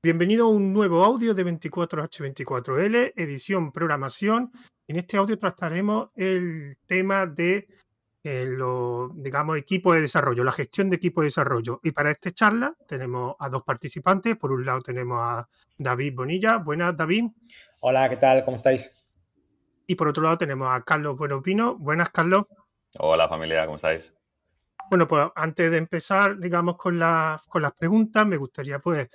Bienvenido a un nuevo audio de 24H24L, edición programación. En este audio trataremos el tema de eh, los, digamos, equipo de desarrollo, la gestión de equipo de desarrollo. Y para esta charla tenemos a dos participantes. Por un lado tenemos a David Bonilla. Buenas, David. Hola, ¿qué tal? ¿Cómo estáis? Y por otro lado tenemos a Carlos Buenopino. Buenas, Carlos. Hola, familia, ¿cómo estáis? Bueno, pues antes de empezar, digamos, con, con las preguntas, me gustaría pues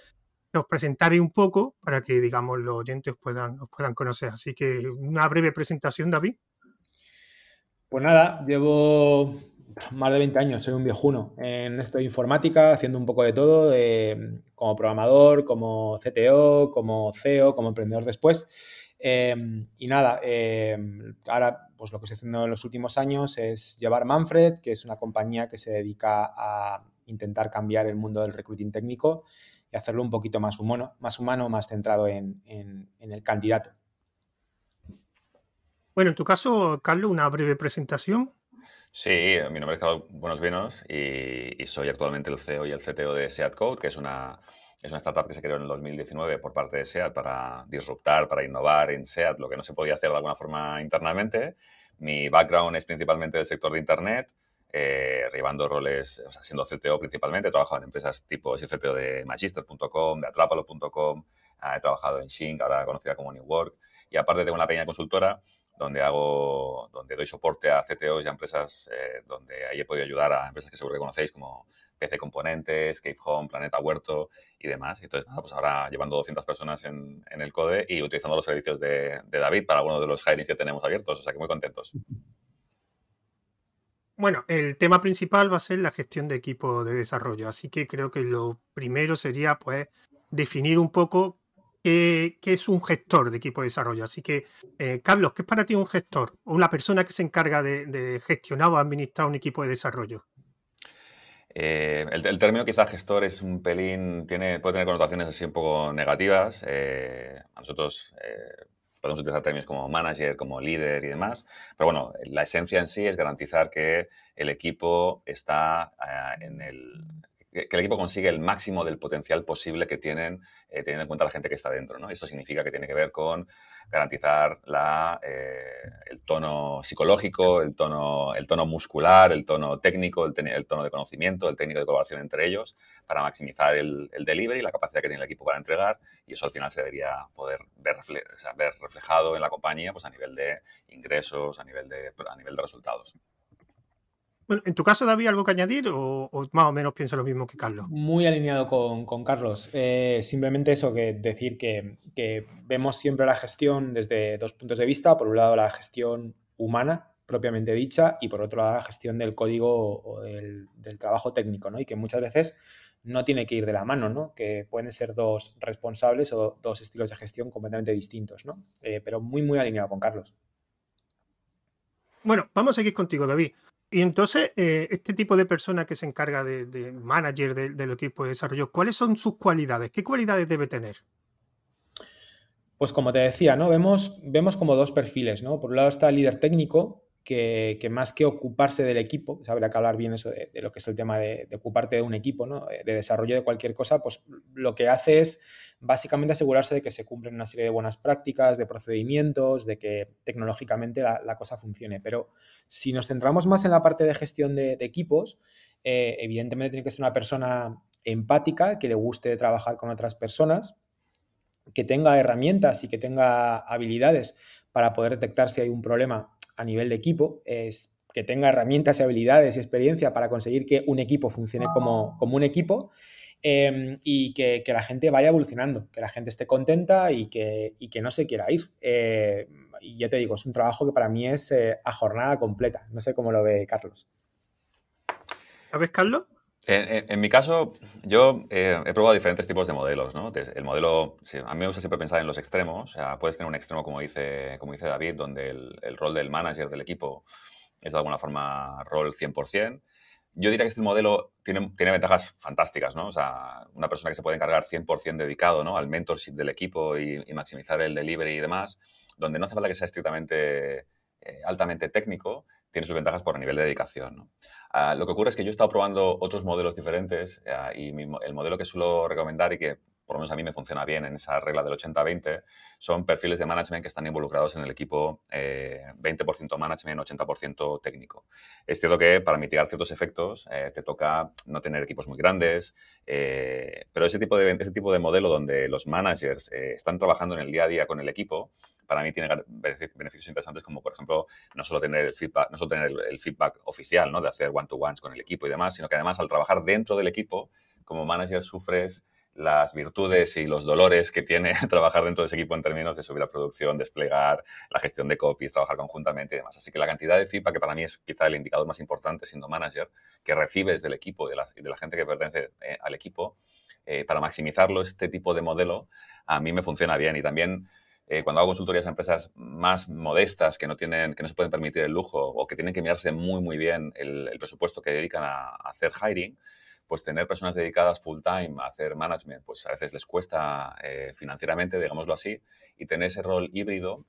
os presentaré un poco para que, digamos, los oyentes puedan, os puedan conocer. Así que una breve presentación, David. Pues nada, llevo más de 20 años, soy un viejuno en esto de informática, haciendo un poco de todo, como programador, como CTO, como CEO, como emprendedor después. Em, y nada, em, ahora pues lo que estoy haciendo en los últimos años es llevar Manfred, que es una compañía que se dedica a intentar cambiar el mundo del recruiting técnico y hacerlo un poquito más humano, más, humano, más centrado en, el candidato. Bueno, en tu caso, Carlos, una breve presentación. Sí, mi nombre es Carlos Buenos Vinos y, soy actualmente el CEO y el CTO de SEAT Code, que es una, es una startup que se creó en el 2019 por parte de SEAT para disruptar, para innovar en SEAT lo que no se podía hacer de alguna forma internamente. Mi background es principalmente del sector de Internet, eh, roles, o sea, siendo CTO principalmente, he trabajado en empresas tipo, CTO de Magister.com, de Atrapalo.com, ah, he trabajado en Shink, ahora conocida como New Work, y aparte tengo una pequeña consultora donde hago, donde doy soporte a CTOs y a empresas eh, donde ahí he podido ayudar a empresas que seguro que conocéis como PC Componentes, Cave Home, Planeta Huerto y demás. Entonces, nada, pues ahora llevando 200 personas en, en, el CODE y utilizando los servicios de, de David para algunos de los hirings que tenemos abiertos, o sea que muy contentos. Bueno, el tema principal va a ser la gestión de equipo de desarrollo, así que creo que lo primero sería pues definir un poco qué, es un gestor de equipo de desarrollo. Así que, eh, Carlos, ¿qué es para ti un gestor o una persona que se encarga de, gestionar o administrar un equipo de desarrollo? Eh, el, término quizás gestor es un pelín, tiene, puede tener connotaciones así un poco negativas. Eh, a nosotros podemos utilizar términos como manager, como líder y demás, pero bueno, la esencia en sí es garantizar que el equipo está eh, en el, que el equipo consigue el máximo del potencial posible que tienen, eh, teniendo en cuenta la gente que está dentro. ¿no? Esto significa que tiene que ver con garantizar la, eh, el tono psicológico, el tono, el tono muscular, el tono técnico, el, tono de conocimiento, el técnico de colaboración entre ellos, para maximizar el, el, delivery, la capacidad que tiene el equipo para entregar, y eso al final se debería poder ver, ver reflejado en la compañía pues, a nivel de ingresos, a nivel de, a nivel de resultados. Bueno, en tu caso, David, ¿algo que añadir o, más o menos piensa lo mismo que Carlos? Muy alineado con, Carlos. Eh, simplemente eso, que decir que, vemos siempre la gestión desde dos puntos de vista. Por un lado, la gestión humana, propiamente dicha, y por otro lado, la gestión del código o del, trabajo técnico, ¿no? Y que muchas veces no tiene que ir de la mano, ¿no? Que pueden ser dos responsables o dos estilos de gestión completamente distintos, ¿no? Eh, pero muy, muy alineado con Carlos. Bueno, vamos a seguir contigo, David. Y entonces, eh, este tipo de persona que se encarga de, manager del equipo de desarrollo, ¿cuáles son sus cualidades? ¿Qué cualidades debe tener? Pues como te decía, ¿no? Vemos, vemos como dos perfiles, ¿no? Por un lado está el líder técnico, que, más que ocuparse del equipo, habría que hablar bien eso de, lo que es el tema de, ocuparte de un equipo, ¿no? de desarrollo de cualquier cosa, pues lo que hace es básicamente asegurarse de que se cumplen una serie de buenas prácticas, de procedimientos, de que tecnológicamente la, cosa funcione. Pero si nos centramos más en la parte de gestión de, equipos, eh, evidentemente tiene que ser una persona empática, que le guste trabajar con otras personas, que tenga herramientas y que tenga habilidades para poder detectar si hay un problema a nivel de equipo es que tenga herramientas y habilidades y experiencia para conseguir que un equipo funcione como, como un equipo em, y que, la gente vaya evolucionando, que la gente esté contenta y que, que no se quiera ir. Eh, y ya te digo, es un trabajo que para mí es eh, a jornada completa. No sé cómo lo ve Carlos. ¿Sabes, Carlos? En, mi caso, yo eh, he probado diferentes tipos de modelos. ¿no? El modelo, a mí me gusta siempre pensar en los extremos. O sea, puedes tener un extremo, como dice, como dice David, donde el, rol del manager del equipo es de alguna forma rol 100%. Yo diría que este modelo tiene, tiene ventajas fantásticas. ¿no? O sea, una persona que se puede encargar 100% dedicado ¿no? al mentorship del equipo y, y, maximizar el delivery y demás, donde no hace falta que sea estrictamente eh, altamente técnico, tiene sus ventajas por el nivel de dedicación. Ah, lo que ocurre es que yo he estado probando otros modelos diferentes ah, y el modelo que suelo recomendar y que por lo menos a mí me funciona bien en esa regla del 80-20, son perfiles de management que están involucrados en el equipo 20% eh, management, 80% técnico. Es cierto que para mitigar ciertos efectos eh, te toca no tener equipos muy grandes, pero ese tipo, de, ese tipo de modelo donde los managers están trabajando en el día a día con el equipo, para mí tiene beneficios interesantes como, por ejemplo, no solo tener el feedback, no solo tener el, feedback oficial, ¿no? De hacer one-to-ones con el equipo y demás, sino que además al trabajar dentro del equipo, como manager sufres las virtudes y los dolores que tiene trabajar dentro de ese equipo en términos de subir la producción, desplegar, la gestión de copies, trabajar conjuntamente y demás. Así que la cantidad de feedback, que para mí es quizá el indicador más importante siendo manager, que recibes del equipo y de la, gente que pertenece eh, al equipo, eh, para maximizarlo, este tipo de modelo a mí me funciona bien. Y también eh, cuando hago consultorías a empresas más modestas que no, tienen, que no se pueden permitir el lujo o que tienen que mirarse muy, muy bien el, presupuesto que dedican a, a hacer hiring, pues tener personas dedicadas full time a hacer management, pues a veces les cuesta eh, financieramente, digámoslo así, y tener ese rol híbrido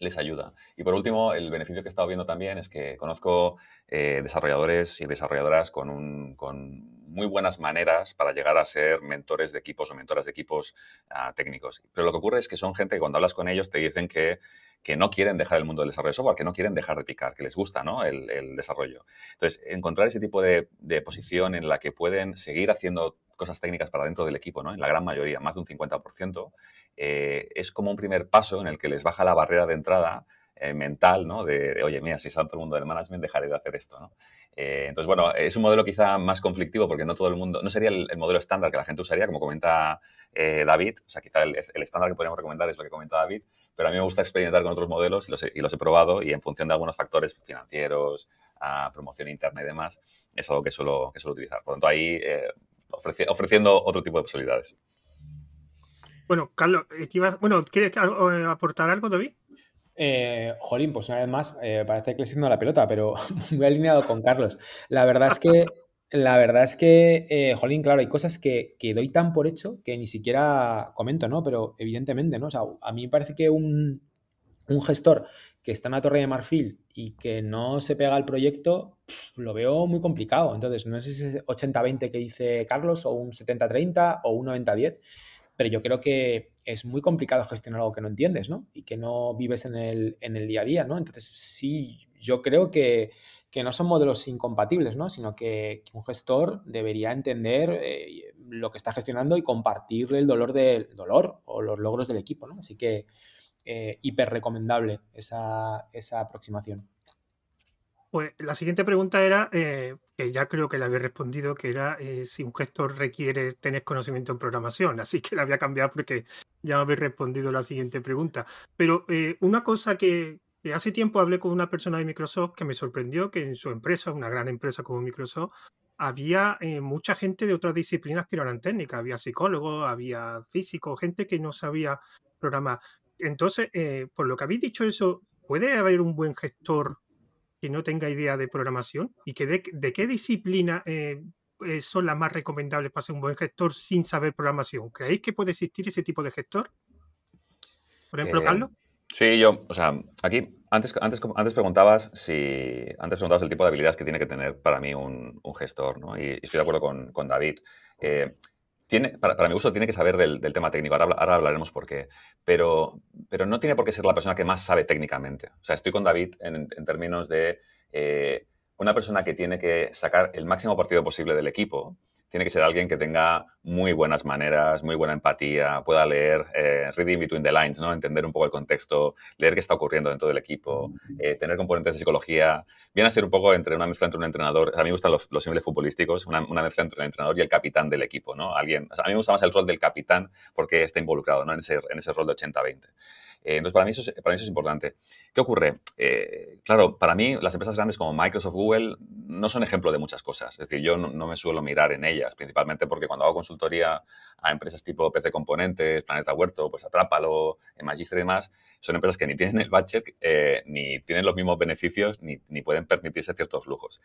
les ayuda. Y por último, el beneficio que he estado viendo también es que conozco eh, desarrolladores y desarrolladoras con, con, muy buenas maneras para llegar a ser mentores de equipos o mentoras de equipos ah, técnicos. Pero lo que ocurre es que son gente que cuando hablas con ellos te dicen que que no quieren dejar el mundo del desarrollo de software, que no quieren dejar de picar, que les gusta ¿no? el, desarrollo. Entonces, encontrar ese tipo de, posición en la que pueden seguir haciendo cosas técnicas para dentro del equipo, ¿no? en la gran mayoría, más de un 50%, eh, es como un primer paso en el que les baja la barrera de entrada eh, mental, ¿no? De, oye, mira, si salto el mundo del management, dejaré de hacer esto. Eh, entonces, bueno, es un modelo quizá más conflictivo porque no todo el mundo, no sería el, modelo estándar que la gente usaría, como comenta David, o sea, quizá el, estándar que podríamos recomendar es lo que comenta David, pero a mí me gusta experimentar con otros modelos y los, he, y los he probado y en función de algunos factores financieros, promoción interna y demás, es algo que suelo, que suelo utilizar. Por lo tanto, ahí ofreciendo otro tipo de posibilidades. Bueno, Carlos, bueno, ¿quieres aportar algo, David? Eh, jolín, pues una vez más, eh, parece que le estoy la pelota, pero muy alineado con Carlos. La verdad es que, la verdad es que, eh, jolín, claro, hay cosas que, doy tan por hecho que ni siquiera comento, ¿no? Pero evidentemente, ¿no? O sea, a mí me parece que un, gestor que está en la torre de marfil y que no se pega al proyecto, lo veo muy complicado. Entonces, no sé si es 80-20 que dice Carlos o un 70-30 o un 90-10 pero yo creo que es muy complicado gestionar algo que no entiendes, ¿no? Y que no vives en el, día a día, ¿no? Entonces, sí, yo creo que, no son modelos incompatibles, ¿no? Sino que, un gestor debería entender eh, lo que está gestionando y compartir el dolor del dolor o los logros del equipo, ¿no? Así que eh, hiper recomendable esa, esa aproximación. Pues la siguiente pregunta era, eh, que ya creo que le había respondido, que era si un gestor requiere tener conocimiento en programación. Así que la había cambiado porque ya habéis respondido la siguiente pregunta. Pero una cosa que, hace tiempo hablé con una persona de Microsoft que me sorprendió que en su empresa, una gran empresa como Microsoft, había mucha gente de otras disciplinas que no eran técnicas. Había psicólogos, había físicos, gente que no sabía programar. Entonces, por lo que habéis dicho eso, ¿puede haber un buen gestor que no tenga idea de programación y que de, qué disciplina eh, eh, son las más recomendables para ser un buen gestor sin saber programación. ¿Creéis que puede existir ese tipo de gestor? Por ejemplo, eh, Carlos. Sí, yo, o sea, aquí antes, antes, antes, preguntabas si antes preguntabas el tipo de habilidades que tiene que tener para mí un, gestor, ¿no? Y, estoy de acuerdo con, con David tiene, para, mi gusto tiene que saber del, tema técnico, ahora, hablaremos por qué, pero, pero no tiene por qué ser la persona que más sabe técnicamente. O sea, estoy con David en, términos de eh, una persona que tiene que sacar el máximo partido posible del equipo tiene que ser alguien que tenga muy buenas maneras, muy buena empatía, pueda leer, eh, reading between the lines, ¿no? entender un poco el contexto, leer qué está ocurriendo dentro del equipo, eh, tener componentes de psicología. Viene a ser un poco entre una mezcla entre un entrenador, a mí me gustan los, los símiles futbolísticos, una, mezcla entre el entrenador y el capitán del equipo. ¿no? Alguien, a mí me gusta más el rol del capitán porque está involucrado ¿no? en, ese, en ese rol de 80-20. Eh, entonces, para mí, eso es, para mí eso es importante. ¿Qué ocurre? Eh, claro, para mí las empresas grandes como Microsoft, Google, no son ejemplo de muchas cosas. Es decir, yo no, me suelo mirar en ellas, principalmente porque cuando hago consultoría a empresas tipo PC Componentes, Planeta Huerto, pues Atrápalo, Magister y demás, son empresas que ni tienen el budget, eh, ni tienen los mismos beneficios, ni, pueden permitirse ciertos lujos.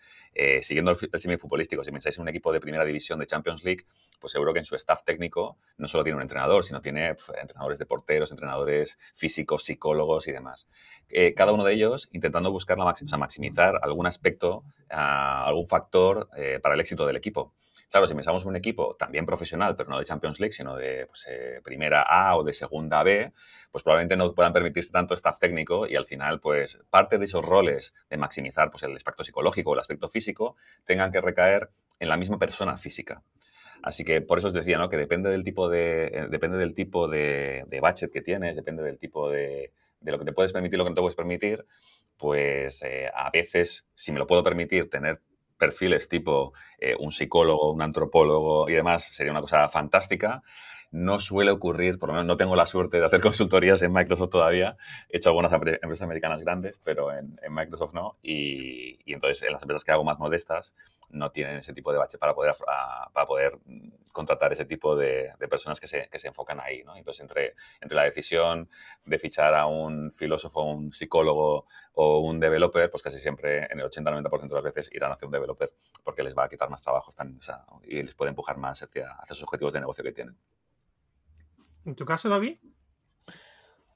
siguiendo el, el futbolístico, si pensáis en un equipo de primera división de Champions League, pues seguro que en su staff técnico no solo tiene un entrenador, sino tiene entrenadores de porteros, entrenadores físicos, psicólogos y demás. Eh, cada uno de ellos intentando buscar la maximizar algún aspecto, ah, algún factor eh, para el éxito del equipo. Claro, si pensamos en un equipo también profesional, pero no de Champions League, sino de pues, eh, primera A o de segunda B, pues probablemente no puedan permitirse tanto staff técnico y al final, pues parte de esos roles de maximizar pues, el aspecto psicológico o el aspecto físico tengan que recaer en la misma persona física. Así que por eso os decía, ¿no? Que depende del tipo de, eh, depende del tipo de, de, budget que tienes, depende del tipo de, de, lo que te puedes permitir lo que no te puedes permitir, pues eh, a veces, si me lo puedo permitir, tener perfiles tipo eh, un psicólogo, un antropólogo y demás, sería una cosa fantástica no suele ocurrir, por lo menos no tengo la suerte de hacer consultorías en Microsoft todavía. He hecho algunas empresas americanas grandes, pero en, Microsoft no. Y, entonces en las empresas que hago más modestas no tienen ese tipo de bache para poder, para poder contratar ese tipo de, personas que se, que se, enfocan ahí. ¿no? Entonces entre, entre la decisión de fichar a un filósofo, un psicólogo o un developer, pues casi siempre en el 80-90% de las veces irán hacia un developer porque les va a quitar más trabajo y les puede empujar más hacia, hacia sus objetivos de negocio que tienen. ¿En tu caso, David?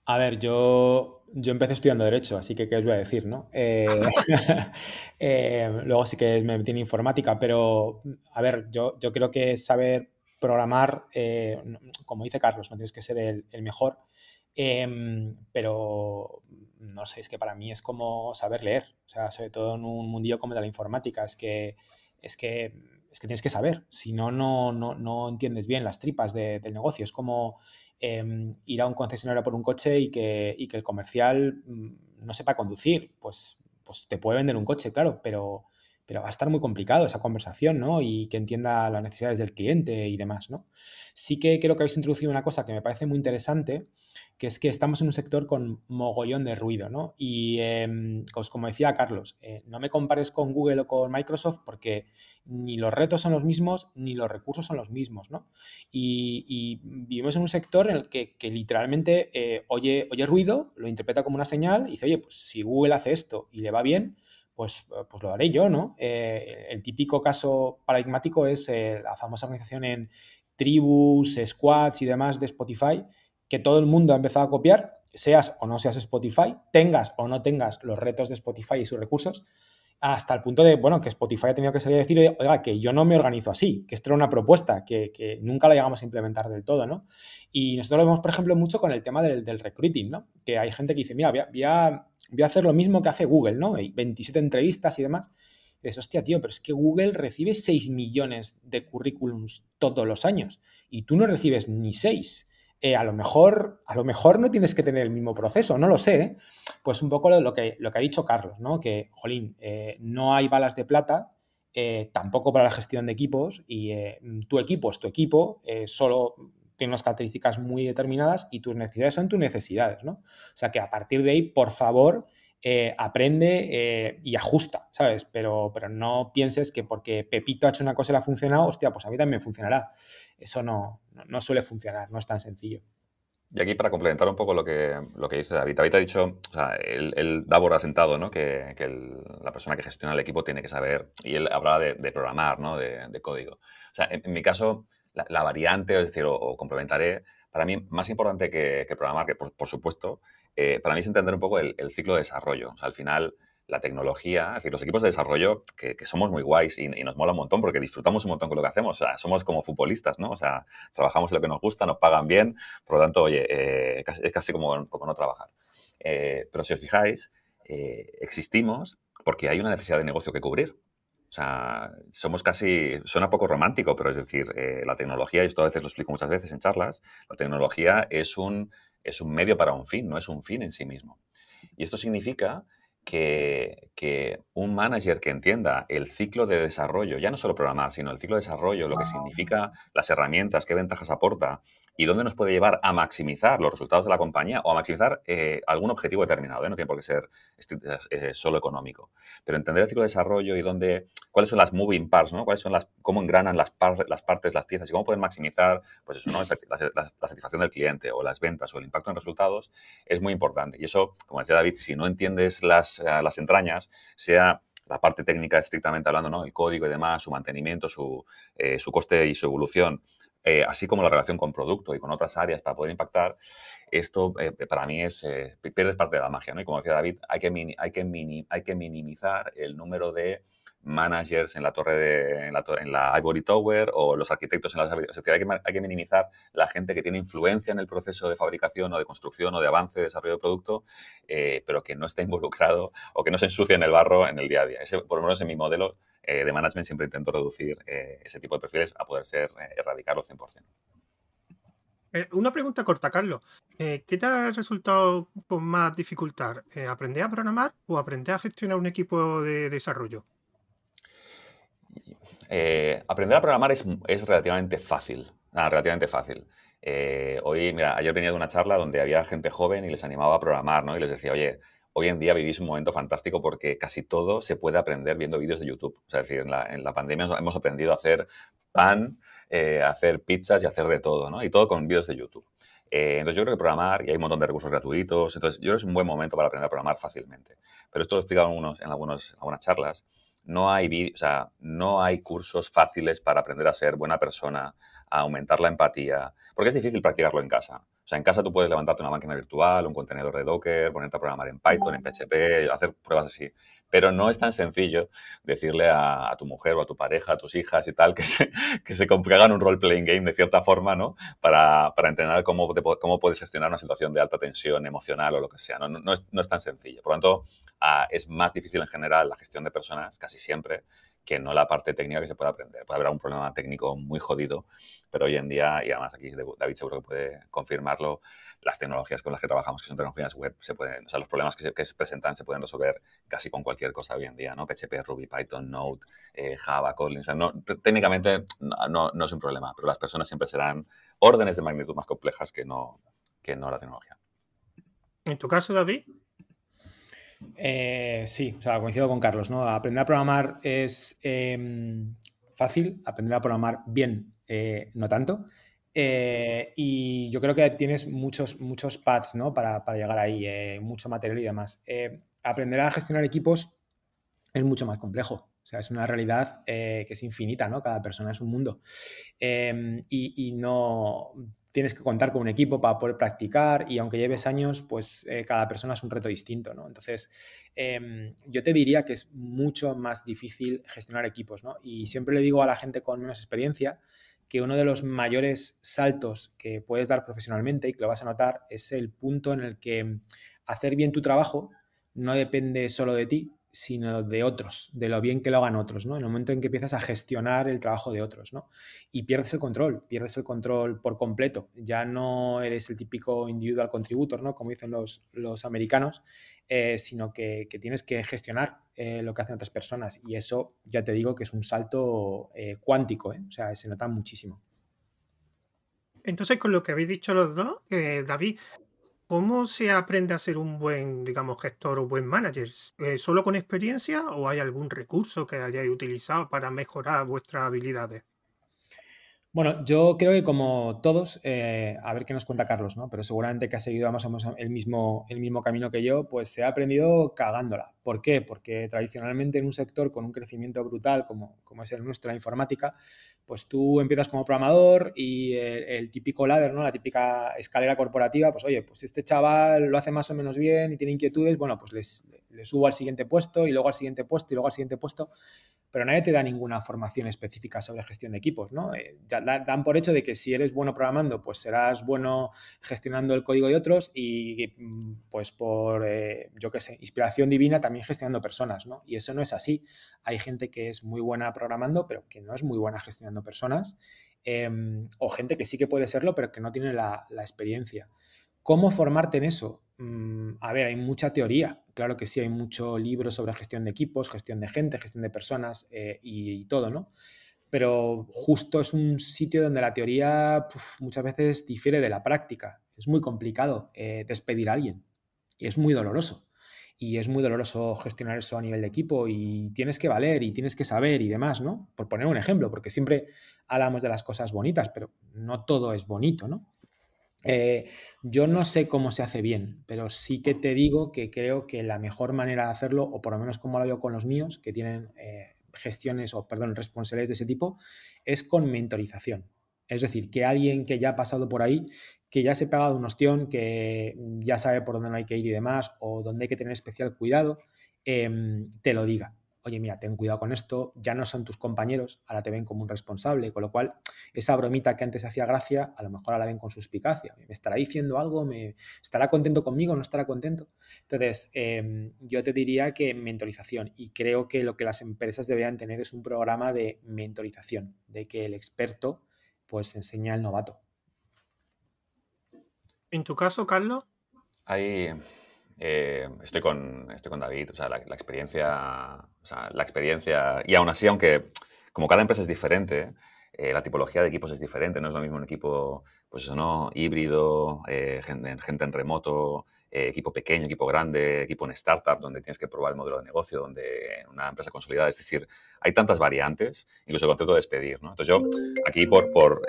A ver, yo, yo empecé estudiando Derecho, así que qué os voy a decir, ¿no? Eh, eh, luego sí que me metí en informática, pero a ver, yo, yo creo que saber programar, eh, como dice Carlos, no tienes que ser el, mejor, em, pero no sé, es que para mí es como saber leer, o sea, sobre todo en un mundillo como de la informática, es que, es que es que tienes que saber, si no, no, no, entiendes bien las tripas del negocio. Es como em, ir a un concesionario por un coche y que, y que el comercial mm, no sepa conducir. Pues, pues te puede vender un coche, claro, pero, pero va a estar muy complicado esa conversación, ¿no? Y que entienda las necesidades del cliente y demás, ¿no? Sí que creo que habéis introducido una cosa que me parece muy interesante, que es que estamos en un sector con mogollón de ruido, ¿no? Y em, pues como decía Carlos, eh, no me compares con Google o con Microsoft porque ni los retos son los mismos ni los recursos son los mismos, ¿no? Y, vivimos en un sector en el que, literalmente eh, oye, oye ruido, lo interpreta como una señal y dice, oye, pues si Google hace esto y le va bien, pues, pues lo haré yo, ¿no? Eh, el típico caso paradigmático es eh, la famosa organización en tribus, squads y demás de Spotify, que todo el mundo ha empezado a copiar, seas o no seas Spotify, tengas o no tengas los retos de Spotify y sus recursos, hasta el punto de, bueno, que Spotify ha tenido que salir a decir, oiga, que yo no me organizo así, que esto era una propuesta, que, nunca la llegamos a implementar del todo, ¿no? Y nosotros lo vemos, por ejemplo, mucho con el tema del, del recruiting, ¿no? Que hay gente que dice, mira, voy voy a, hacer lo mismo que hace Google, ¿no? Hay 27 entrevistas y demás. Y dices, hostia, tío, pero es que Google recibe 6 millones de currículums todos los años y tú no recibes ni 6. Eh, a, lo mejor, a lo mejor no tienes que tener el mismo proceso, no lo sé. ¿eh? Pues un poco lo que, lo que ha dicho Carlos, ¿no? Que, jolín, eh, no hay balas de plata, tampoco para la gestión de equipos, y tu equipo es tu equipo, solo tiene unas características muy determinadas y tus necesidades son tus necesidades, ¿no? O sea que a partir de ahí, por favor, aprende y ajusta, ¿sabes? Pero, pero no pienses que porque Pepito ha hecho una cosa y le ha funcionado, hostia, pues a mí también funcionará eso no, no, suele funcionar, no es tan sencillo. Y aquí para complementar un poco lo que, lo que dice David, David ha dicho, o sea, él, da por asentado ¿no? que, que la persona que gestiona el equipo tiene que saber, y él hablaba de, programar, ¿no? de, código. O sea, en, mi caso, la, variante, es decir, o, complementaré, para mí más importante que, programar, que por, supuesto, eh, para mí es entender un poco el, ciclo de desarrollo. O al final, la tecnología, es decir, los equipos de desarrollo que, somos muy guays y, nos mola un montón porque disfrutamos un montón con lo que hacemos. O somos como futbolistas, ¿no? O sea, trabajamos en lo que nos gusta, nos pagan bien, por lo tanto, oye, eh, es casi como, como no trabajar. Eh, pero si os fijáis, eh, existimos porque hay una necesidad de negocio que cubrir. O sea, somos casi, suena poco romántico, pero es decir, la tecnología, y esto a veces lo explico muchas veces en charlas, la tecnología es un, es un medio para un fin, no es un fin en sí mismo. Y esto significa que, un manager que entienda el ciclo de desarrollo, ya no solo programar, sino el ciclo de desarrollo, lo que significa las herramientas, qué ventajas aporta y dónde nos puede llevar a maximizar los resultados de la compañía o a maximizar eh, algún objetivo determinado. ¿eh? No tiene por qué ser eh, solo económico. Pero entender el ciclo de desarrollo y dónde, cuáles son las moving parts, ¿no? cuáles son las, cómo engranan las, las partes, las piezas y cómo pueden maximizar pues eso, ¿no? la, satisfacción del cliente o las ventas o el impacto en resultados es muy importante. Y eso, como decía David, si no entiendes las, las entrañas, sea la parte técnica estrictamente hablando, ¿no? el código y demás, su mantenimiento, su, su coste y su evolución, eh, así como la relación con producto y con otras áreas para poder impactar, esto eh, para mí es, eh, pierdes parte de la magia, ¿no? Y como decía David, hay que, hay, que hay que minimizar el número de managers en la torre de, en la, Ivory Tower o los arquitectos en la... Es decir, hay que, hay que minimizar la gente que tiene influencia en el proceso de fabricación o de construcción o de avance, de desarrollo de producto, eh, pero que no está involucrado o que no se ensucia en el barro en el día a día. Ese, por lo menos en mi modelo de management siempre intento reducir ese tipo de perfiles a poder ser erradicarlos 100%. Eh, una pregunta corta, Carlos. Eh, ¿Qué te ha resultado más dificultad? Eh, ¿Aprender a programar o aprender a gestionar un equipo de desarrollo? Aprender a programar es, relativamente fácil. Relativamente fácil. hoy, mira, ayer venía de una charla donde había gente joven y les animaba a programar, ¿no? Y les decía, oye, hoy en día vivís un momento fantástico porque casi todo se puede aprender viendo vídeos de YouTube. O sea, es decir, en la, pandemia hemos aprendido a hacer pan, eh, hacer pizzas y hacer de todo, ¿no? Y todo con vídeos de YouTube. Eh, entonces yo creo que programar, y hay un montón de recursos gratuitos, entonces yo creo que es un buen momento para aprender a programar fácilmente. Pero esto lo he explicado en, algunos, en algunas charlas. No hay, o sea, no hay cursos fáciles para aprender a ser buena persona, a aumentar la empatía, porque es difícil practicarlo en casa. O sea, en casa tú puedes levantarte una máquina virtual, un contenedor de Docker, ponerte a programar en Python, en PHP, hacer pruebas así. Pero no es tan sencillo decirle a, tu mujer o a tu pareja, a tus hijas y tal, que se, que se hagan un role-playing game de cierta forma, ¿no? Para, para entrenar cómo, cómo puedes gestionar una situación de alta tensión emocional o lo que sea. No, no, es, no es, tan sencillo. Por lo tanto, ah, es más difícil en general la gestión de personas, casi siempre, que no la parte técnica que se puede aprender. Puede haber un problema técnico muy jodido, pero hoy en día, y además aquí David seguro que puede confirmarlo, las tecnologías con las que trabajamos, que son tecnologías web, se pueden, o sea, los problemas que se, presentan se pueden resolver casi con cualquier cosa hoy en día, ¿no? PHP, Ruby, Python, Node, eh, Java, Kotlin, o sea, no, técnicamente no, no, es un problema, pero las personas siempre serán órdenes de magnitud más complejas que no, que no la tecnología. En tu caso, David, eh, sí, o sea, coincido con Carlos, ¿no? Aprender a programar es em, fácil, aprender a programar bien, eh, no tanto. Eh, y yo creo que tienes muchos, muchos pads, ¿no? Para, llegar ahí, mucho material y demás. aprender a gestionar equipos es mucho más complejo. O sea, es una realidad que es infinita, ¿no? Cada persona es un mundo. Em, y, y, no tienes que contar con un equipo para poder practicar y aunque lleves años, pues eh, cada persona es un reto distinto, ¿no? Entonces, em, yo te diría que es mucho más difícil gestionar equipos, ¿no? Y siempre le digo a la gente con menos experiencia que uno de los mayores saltos que puedes dar profesionalmente y que lo vas a notar es el punto en el que hacer bien tu trabajo no depende solo de ti, sino de otros, de lo bien que lo hagan otros, ¿no? En el momento en que empiezas a gestionar el trabajo de otros, ¿no? Y pierdes el control, pierdes el control por completo. Ya no eres el típico individual contributor, ¿no? Como dicen los, los americanos, eh, sino que, tienes que gestionar eh, lo que hacen otras personas. Y eso ya te digo que es un salto eh, cuántico, O sea, se nota muchísimo. Entonces, con lo que habéis dicho los dos, David, ¿Cómo se aprende a ser un buen, digamos, gestor o buen manager? Eh, ¿Solo con experiencia o hay algún recurso que hayáis utilizado para mejorar vuestras habilidades? Bueno, yo creo que como todos, eh, a ver qué nos cuenta Carlos, ¿no? Pero seguramente que ha seguido más o menos el mismo, el mismo camino que yo, pues se ha aprendido cagándola. ¿Por qué? Porque tradicionalmente en un sector con un crecimiento brutal como, como es el nuestro, la informática, pues tú empiezas como programador y el, típico ladder, ¿no? La típica escalera corporativa, pues oye, pues este chaval lo hace más o menos bien y tiene inquietudes, bueno, pues les, les subo al siguiente puesto y luego al siguiente puesto y luego al siguiente puesto pero nadie te da ninguna formación específica sobre gestión de equipos, ¿no? Eh, dan por hecho de que si eres bueno programando, pues serás bueno gestionando el código de otros y mm, pues por, eh, yo qué sé, inspiración divina también gestionando personas, ¿no? Y eso no es así. Hay gente que es muy buena programando, pero que no es muy buena gestionando personas, em, o gente que sí que puede serlo, pero que no tiene la experiencia. ¿Cómo formarte en eso? Mm, a ver, hay mucha teoría, claro que sí, hay mucho libro sobre gestión de equipos, gestión de gente, gestión de personas eh, y, todo, ¿no? Pero justo es un sitio donde la teoría muchas veces difiere de la práctica. Es muy complicado eh, despedir a alguien y es muy doloroso. Y es muy doloroso gestionar eso a nivel de equipo y tienes que valer y tienes que saber y demás, ¿no? Por poner un ejemplo, porque siempre hablamos de las cosas bonitas, pero no todo es bonito, ¿no? Eh, yo no sé cómo se hace bien, pero sí que te digo que creo que la mejor manera de hacerlo, o por lo menos como lo veo con los míos, que tienen eh, gestiones o, perdón, responsabilidades de ese tipo, es con mentorización. Es decir, que alguien que ya ha pasado por ahí, que ya se ha pegado un ostión, que ya sabe por dónde no hay que ir y demás, o dónde hay que tener especial cuidado, em, te lo diga. Oye, mira, ten cuidado con esto, ya no son tus compañeros, ahora te ven como un responsable, con lo cual esa bromita que antes hacía gracia, a lo mejor ahora la ven con suspicacia. ¿Me estará diciendo algo? ¿Me estará contento conmigo? ¿No estará contento? Entonces, em, yo te diría que mentorización y creo que lo que las empresas deberían tener es un programa de mentorización, de que el experto pues enseña al novato. En tu caso, Carlos. Ahí eh, estoy, con, estoy con David, o sea, la, experiencia, o sea, la experiencia, y aún así, aunque como cada empresa es diferente, eh, la tipología de equipos es diferente, no es lo mismo un equipo, pues eso, ¿no? Híbrido, eh, gente, gente, en remoto, equipo pequeño, equipo grande, equipo en startup, donde tienes que probar el modelo de negocio, donde una empresa consolidada, es decir, hay tantas variantes, incluso el concepto de despedir, ¿no? Entonces yo, aquí por, por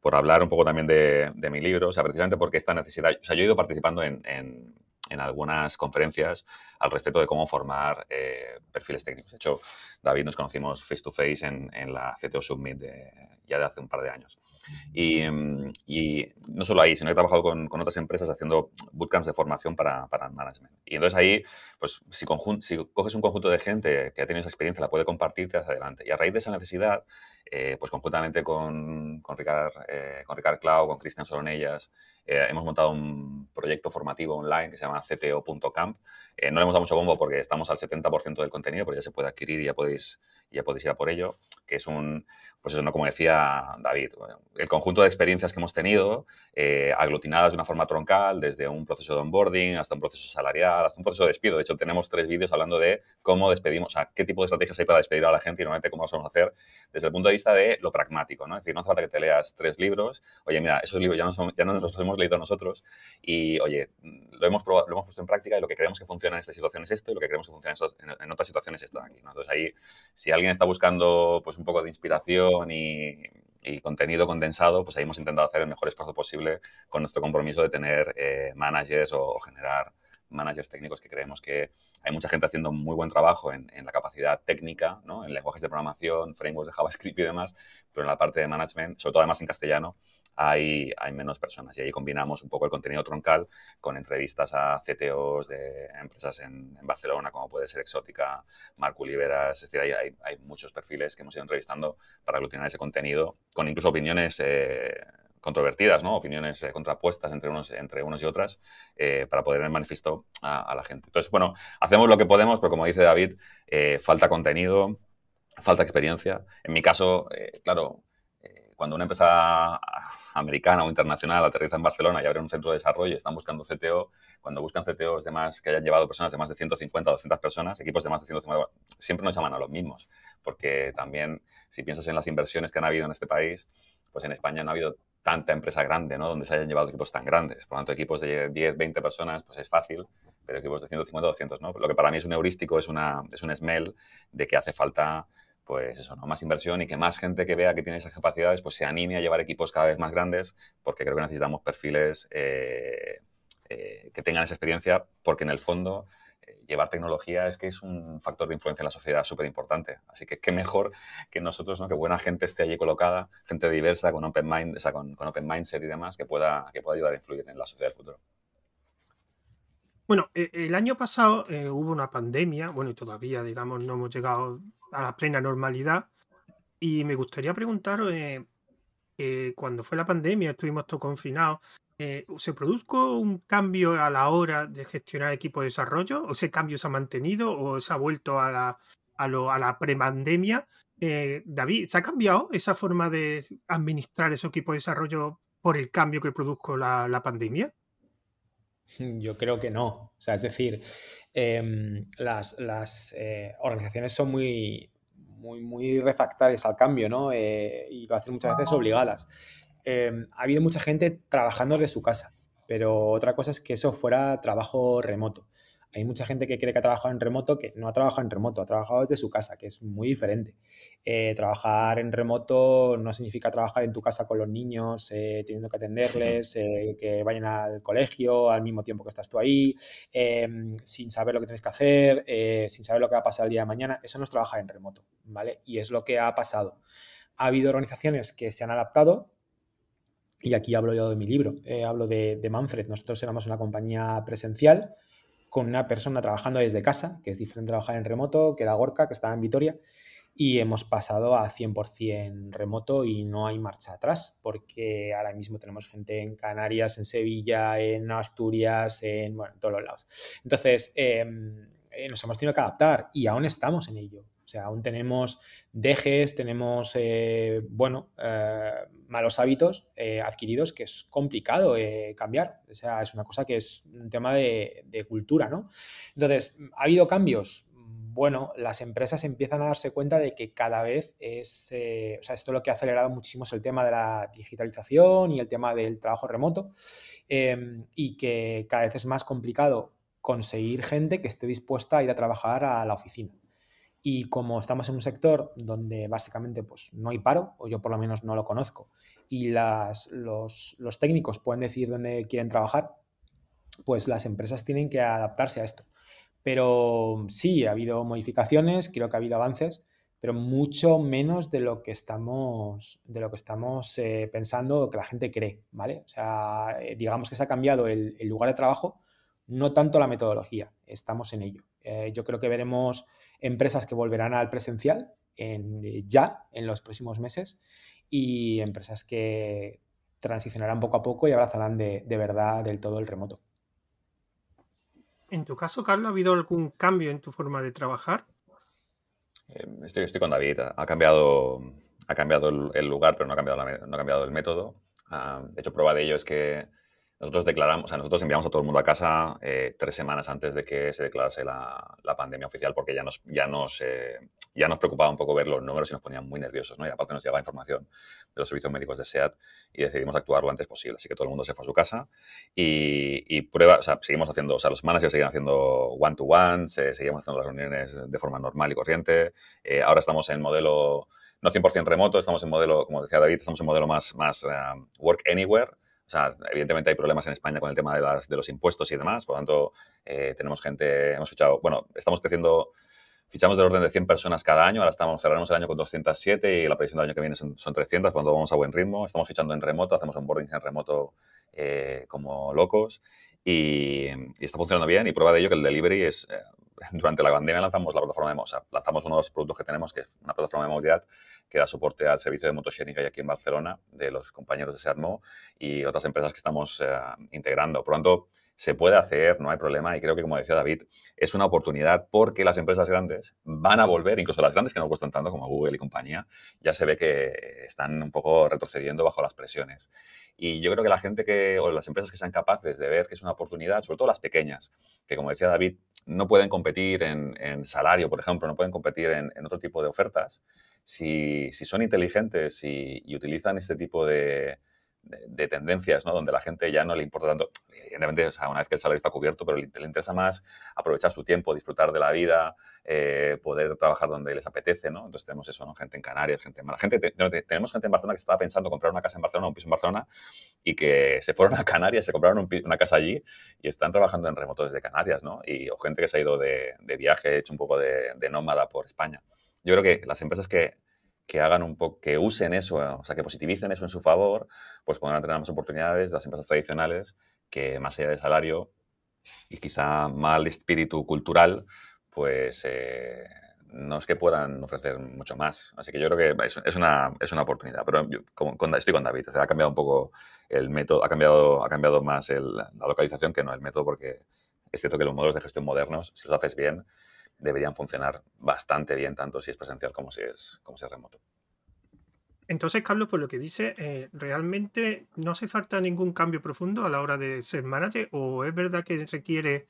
por hablar un poco también de, de, mi libro, o sea, precisamente porque esta necesidad, o sea, yo he ido participando en, en, en algunas conferencias al respecto de cómo formar eh, perfiles técnicos. De hecho, David nos conocimos face to face en, en la CTO Summit de, ya de hace un par de años. Y, y, no solo ahí, sino que he trabajado con, con otras empresas haciendo bootcamps de formación para, para management. Y entonces ahí, pues si, si, coges un conjunto de gente que ha tenido esa experiencia, la puede compartir, te hace adelante. Y a raíz de esa necesidad, eh, pues conjuntamente con, con, Ricard, eh, con Ricard Clau, con Cristian Solonellas, eh, hemos montado un proyecto formativo online que se llama cto.camp. No le hemos dado mucho bombo porque estamos al 70% del contenido, pero ya se puede adquirir y ya podéis, ya podéis ir a por ello, que es un, pues eso, ¿no? como decía David, el conjunto de experiencias que hemos tenido, aglutinadas de una forma troncal, desde un proceso de onboarding hasta un proceso salarial, hasta un proceso de despido. De hecho, tenemos tres vídeos hablando de cómo despedimos, o sea, qué tipo de estrategias hay para despedir a la gente y normalmente cómo lo vamos a hacer desde el punto de vista de lo pragmático, ¿no? Es decir, no hace falta que te leas tres libros, oye, mira, esos libros ya no, no los hemos leído nosotros y, oye, lo hemos, probado, lo hemos puesto en práctica y lo que creemos que funciona en esta situación es esto y lo que creemos que funciona en, otras situaciones es esto de aquí. Entonces ahí, si alguien está buscando pues un poco de inspiración y, contenido condensado, pues ahí hemos intentado hacer el mejor esfuerzo posible con nuestro compromiso de tener eh, managers o generar managers técnicos que creemos que hay mucha gente haciendo muy buen trabajo en, la capacidad técnica, ¿no? en lenguajes de programación, frameworks de JavaScript y demás, pero en la parte de management, sobre todo además en castellano, hay, hay menos personas. Y ahí combinamos un poco el contenido troncal con entrevistas a CTOs de empresas en, Barcelona, como puede ser Exótica, Marco Oliveras, es decir, hay, hay, muchos perfiles que hemos ido entrevistando para aglutinar ese contenido, con incluso opiniones... Eh, controvertidas, ¿no? opiniones eh, contrapuestas entre unos, entre unos y otras, eh, para poder en manifiesto a, la gente. Entonces, bueno, hacemos lo que podemos, pero como dice David, eh, falta contenido, falta experiencia. En mi caso, claro, cuando una empresa americana o internacional aterriza en Barcelona y abre un centro de desarrollo y están buscando CTO, cuando buscan CTOs de más, que hayan llevado personas de más de 150 o 200 personas, equipos de más de 150, siempre nos llaman a los mismos, porque también si piensas en las inversiones que han habido en este país, pues en España no ha habido tanta empresa grande, ¿no? Donde se hayan llevado equipos tan grandes. Por lo tanto, equipos de 10, 20 personas, pues es fácil, pero equipos de 150, 200, ¿no? Lo que para mí es un heurístico, es, una, es un smell de que hace falta, pues eso, ¿no? Más inversión y que más gente que vea que tiene esas capacidades, pues se anime a llevar equipos cada vez más grandes, porque creo que necesitamos perfiles eh, eh, que tengan esa experiencia, porque en el fondo llevar tecnología es que es un factor de influencia en la sociedad súper importante. Así que qué mejor que nosotros, ¿no? que buena gente esté allí colocada, gente diversa, con open, mind, o sea, con, con, open mindset y demás, que pueda, que pueda ayudar a influir en la sociedad del futuro. Bueno, e, el año pasado eh, hubo una pandemia, bueno, y todavía, digamos, no hemos llegado a la plena normalidad. Y me gustaría preguntaros, eh, eh, cuando fue la pandemia, estuvimos todos confinados, eh, ¿se produjo un cambio a la hora de gestionar equipos de desarrollo? ¿O ese cambio se ha mantenido o se ha vuelto a la, a, lo, a la prepandemia? Eh, David, ¿se ha cambiado esa forma de administrar esos equipos de desarrollo por el cambio que produjo la, pandemia? Yo creo que no. O sea, es decir, em, las, eh, organizaciones son muy, muy, muy refractarias al cambio, ¿no? y lo hacen muchas veces obligadas. Em, ha habido mucha gente trabajando desde su casa, pero otra cosa es que eso fuera trabajo remoto. Hay mucha gente que cree que ha trabajado en remoto que no ha trabajado en remoto, ha trabajado desde su casa, que es muy diferente. Eh, trabajar en remoto no significa trabajar en tu casa con los niños, eh, teniendo que atenderles, eh, que vayan al colegio al mismo tiempo que estás tú ahí, em, sin saber lo que tienes que hacer, sin saber lo que va a pasar el día de mañana. Eso no es trabajar en remoto, ¿vale? Y es lo que ha pasado. Ha habido organizaciones que se han adaptado, y aquí hablo yo de mi libro, eh, hablo de, Manfred. Nosotros éramos una compañía presencial con una persona trabajando desde casa, que es diferente trabajar en remoto, que era Gorka, que estaba en Vitoria, y hemos pasado a 100% remoto y no hay marcha atrás, porque ahora mismo tenemos gente en Canarias, en Sevilla, en Asturias, en, bueno, todos los lados. Entonces, em, eh, nos hemos tenido que adaptar y aún estamos en ello. O sea, aún tenemos dejes, tenemos, eh, bueno, eh, malos hábitos adquiridos que es complicado cambiar. O sea, es una cosa que es un tema de, de cultura, ¿no? Entonces, ¿ha habido cambios? bueno, las empresas empiezan a darse cuenta de que cada vez es, o sea, esto lo que ha acelerado muchísimo es el tema de la digitalización y el tema del trabajo remoto em, y que cada vez es más complicado conseguir gente que esté dispuesta a ir a trabajar a la oficina. Y como estamos en un sector donde básicamente pues, no hay paro, o yo por lo menos no lo conozco, y los, técnicos pueden decir dónde quieren trabajar, pues las empresas tienen que adaptarse a esto. Pero sí, ha habido modificaciones, creo que ha habido avances, pero mucho menos de lo que estamos, de lo que estamos eh, pensando o que la gente cree, ¿vale? O sea, eh, digamos que se ha cambiado el, el lugar de trabajo, no tanto la metodología, estamos en ello. Eh, yo creo que veremos empresas que volverán al presencial en, eh, ya en los próximos meses y empresas que transicionarán poco a poco y abrazarán de, de verdad del todo el remoto. En tu caso, Carlos, ¿ha habido algún cambio en tu forma de trabajar? Eh, estoy, estoy, con David. Ha cambiado, ha cambiado el, lugar, pero no ha cambiado, la, no ha cambiado el método. Uh, de hecho, prueba de ello es que nosotros declaramos, o sea, nosotros enviamos a todo el mundo a casa eh, tres semanas antes de que se declarase la, la pandemia oficial porque ya nos, ya, nos, eh, ya nos preocupaba un poco ver los números y nos ponían muy nerviosos, ¿no? Y aparte nos llegaba información de los servicios médicos de SEAT y decidimos actuar lo antes posible. Así que todo el mundo se fue a su casa y, y prueba, o sea, seguimos haciendo, o sea, los managers seguían haciendo one-to-ones, eh, seguimos haciendo las reuniones de forma normal y corriente. Eh, ahora estamos en modelo no 100% remoto, estamos en modelo, como decía David, estamos en modelo más, más uh, work anywhere, o sea, evidentemente hay problemas en España con el tema de, las, de los impuestos y demás, por lo tanto, eh, tenemos gente, hemos fichado, bueno, estamos creciendo, fichamos del orden de 100 personas cada año, ahora estamos, cerraremos el año con 207 y la previsión del año que viene son, son 300, cuando vamos a buen ritmo, estamos fichando en remoto, hacemos onboardings en remoto eh, como locos y, y, está funcionando bien y prueba de ello que el delivery es... Eh, durante la pandemia lanzamos la plataforma de, o sea, lanzamos uno de los productos que tenemos, que es una plataforma de movilidad que da soporte al servicio de motosharing que hay aquí en Barcelona, de los compañeros de Seatmo y otras empresas que estamos eh, integrando. Por lo tanto, se puede hacer, no hay problema y creo que, como decía David, es una oportunidad porque las empresas grandes van a volver, incluso las grandes que no cuestan tanto como Google y compañía, ya se ve que están un poco retrocediendo bajo las presiones. Y yo creo que la gente que, o las empresas que sean capaces de ver que es una oportunidad, sobre todo las pequeñas, que como decía David, no pueden competir en, salario, por ejemplo, no pueden competir en, otro tipo de ofertas, si, si son inteligentes y, utilizan este tipo de, de, tendencias, ¿no? Donde la gente ya no le importa tanto, evidentemente, o sea, una vez que el salario está cubierto, pero le, interesa más aprovechar su tiempo, disfrutar de la vida, eh, poder trabajar donde les apetece, ¿no? Entonces tenemos eso, ¿no? Gente en Canarias, gente en Mala. Gente, tenemos gente en Barcelona que estaba pensando comprar una casa en Barcelona, un piso en Barcelona, y que se fueron a Canarias, se compraron una casa allí y están trabajando en remoto desde Canarias, ¿no? Y, o gente que se ha ido de, de viaje, hecho un poco de, de nómada por España. Yo creo que las empresas que, que hagan un poco, que usen eso, o sea, que positivicen eso en su favor, pues podrán tener más oportunidades de las empresas tradicionales que más allá del salario y quizá mal espíritu cultural, pues eh, no es que puedan ofrecer mucho más. Así que yo creo que es, una, es una oportunidad. Pero yo, con, estoy con David, ha cambiado un poco el método, ha cambiado, ha cambiado más la localización que no el método, porque es cierto que los modelos de gestión modernos, si los haces bien, deberían funcionar bastante bien, tanto si es presencial como si es, como si es remoto. Entonces, Carlos, por lo que dice, eh, ¿realmente no hace falta ningún cambio profundo a la hora de ser manager? ¿O es verdad que requiere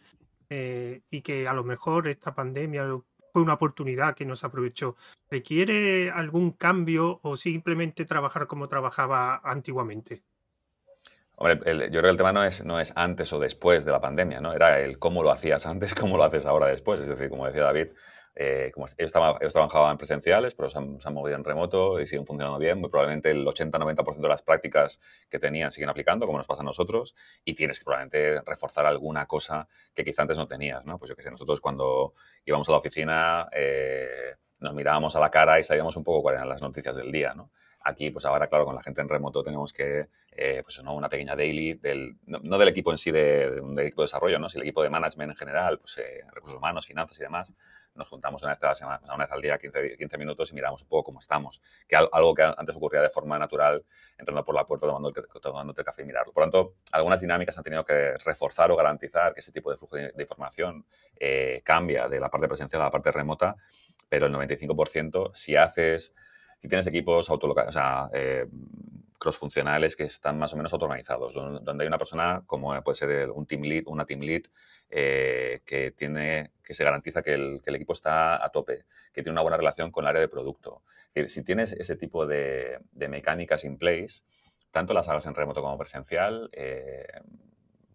eh, y que a lo mejor esta pandemia fue una oportunidad que no se aprovechó? ¿Requiere algún cambio o simplemente trabajar como trabajaba antiguamente? Yo creo que el tema no es, no es antes o después de la pandemia, ¿no? Era el cómo lo hacías antes, cómo lo haces ahora después. Es decir, como decía David, eh, como ellos, trabajaban en presenciales, pero se han, movido en remoto y siguen funcionando bien. Probablemente el 80-90% de las prácticas que tenían siguen aplicando, como nos pasa a nosotros, y tienes que probablemente reforzar alguna cosa que quizá antes no tenías, ¿no? Pues yo qué sé, nosotros cuando íbamos a la oficina... Eh, nos mirábamos a la cara y sabíamos un poco cuáles eran las noticias del día, ¿no? Aquí, pues ahora, claro, con la gente en remoto tenemos que, eh, pues ¿no? una pequeña daily, del, no, del equipo en sí, de, un equipo de desarrollo, ¿no? Si el equipo de management en general, pues eh, recursos humanos, finanzas y demás, nos juntamos una vez, cada semana, una vez al día, 15, 15, minutos y miramos un poco cómo estamos. Que algo que antes ocurría de forma natural, entrando por la puerta, tomándote, tomándote café y mirarlo. Por lo tanto, algunas dinámicas han tenido que reforzar o garantizar que ese tipo de flujo de, información eh, cambia de la parte presencial a la parte remota, pero el 95%, si haces si tienes equipos autolocalizados, o eh, cross-funcionales que están más o menos automatizados, donde hay una persona, como puede ser un team lead, una team lead, eh, que, tiene, que se garantiza que el, equipo está a tope, que tiene una buena relación con el área de producto. si tienes ese tipo de, mecánicas in place, tanto las hagas en remoto como presencial, eh,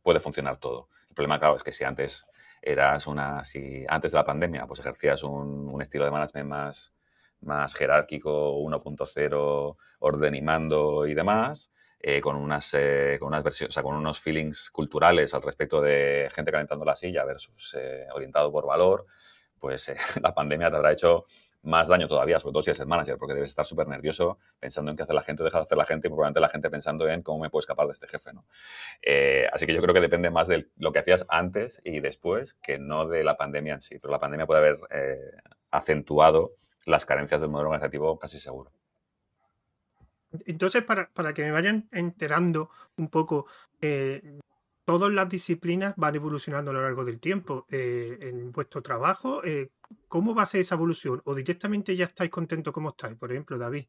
puede funcionar todo. El problema, claro, es que si antes eras una, si antes de la pandemia, pues ejercías un, estilo de management más, más jerárquico, 1.0, orden y mando y demás, eh, con, unas, eh, con unas versiones, o sea, con unos feelings culturales al respecto de gente calentando la silla versus eh, orientado por valor, pues la pandemia te habrá hecho más daño todavía, sobre todo si eres el manager, porque debes estar súper nervioso pensando en qué hace la gente o deja de hacer la gente y probablemente la gente pensando en cómo me puedo escapar de este jefe. ¿no? así que yo creo que depende más de lo que hacías antes y después que no de la pandemia en sí, pero la pandemia puede haber acentuado las carencias del modelo organizativo casi seguro. Entonces, para, que me vayan enterando un poco, eh, todas las disciplinas van evolucionando a lo largo del tiempo. Eh, en vuestro trabajo, eh, ¿cómo va a ser esa evolución? ¿O directamente ya estáis contentos como estáis? Por ejemplo, David.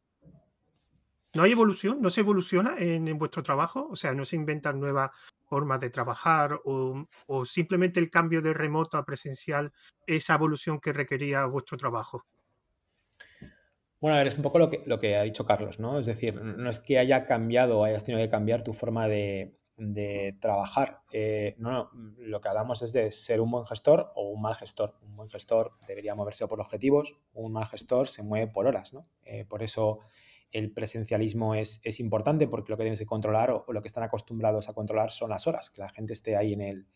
¿No hay evolución? ¿No se evoluciona en, vuestro trabajo? O sea, ¿no se inventan nuevas formas de trabajar o, simplemente el cambio de remoto a presencial, esa evolución que requería vuestro trabajo? Bueno, a ver, es un poco lo que, lo que ha dicho Carlos, ¿no? Es decir, no es que haya cambiado o hayas tenido que cambiar tu forma de, trabajar. Eh, no, lo que hablamos es de ser un buen gestor o un mal gestor. Un buen gestor debería moverse por objetivos, un mal gestor se mueve por horas, ¿no? Eh, por eso el presencialismo es, importante porque lo que tienes que controlar o, lo que están acostumbrados a controlar son las horas, que la gente esté ahí en el,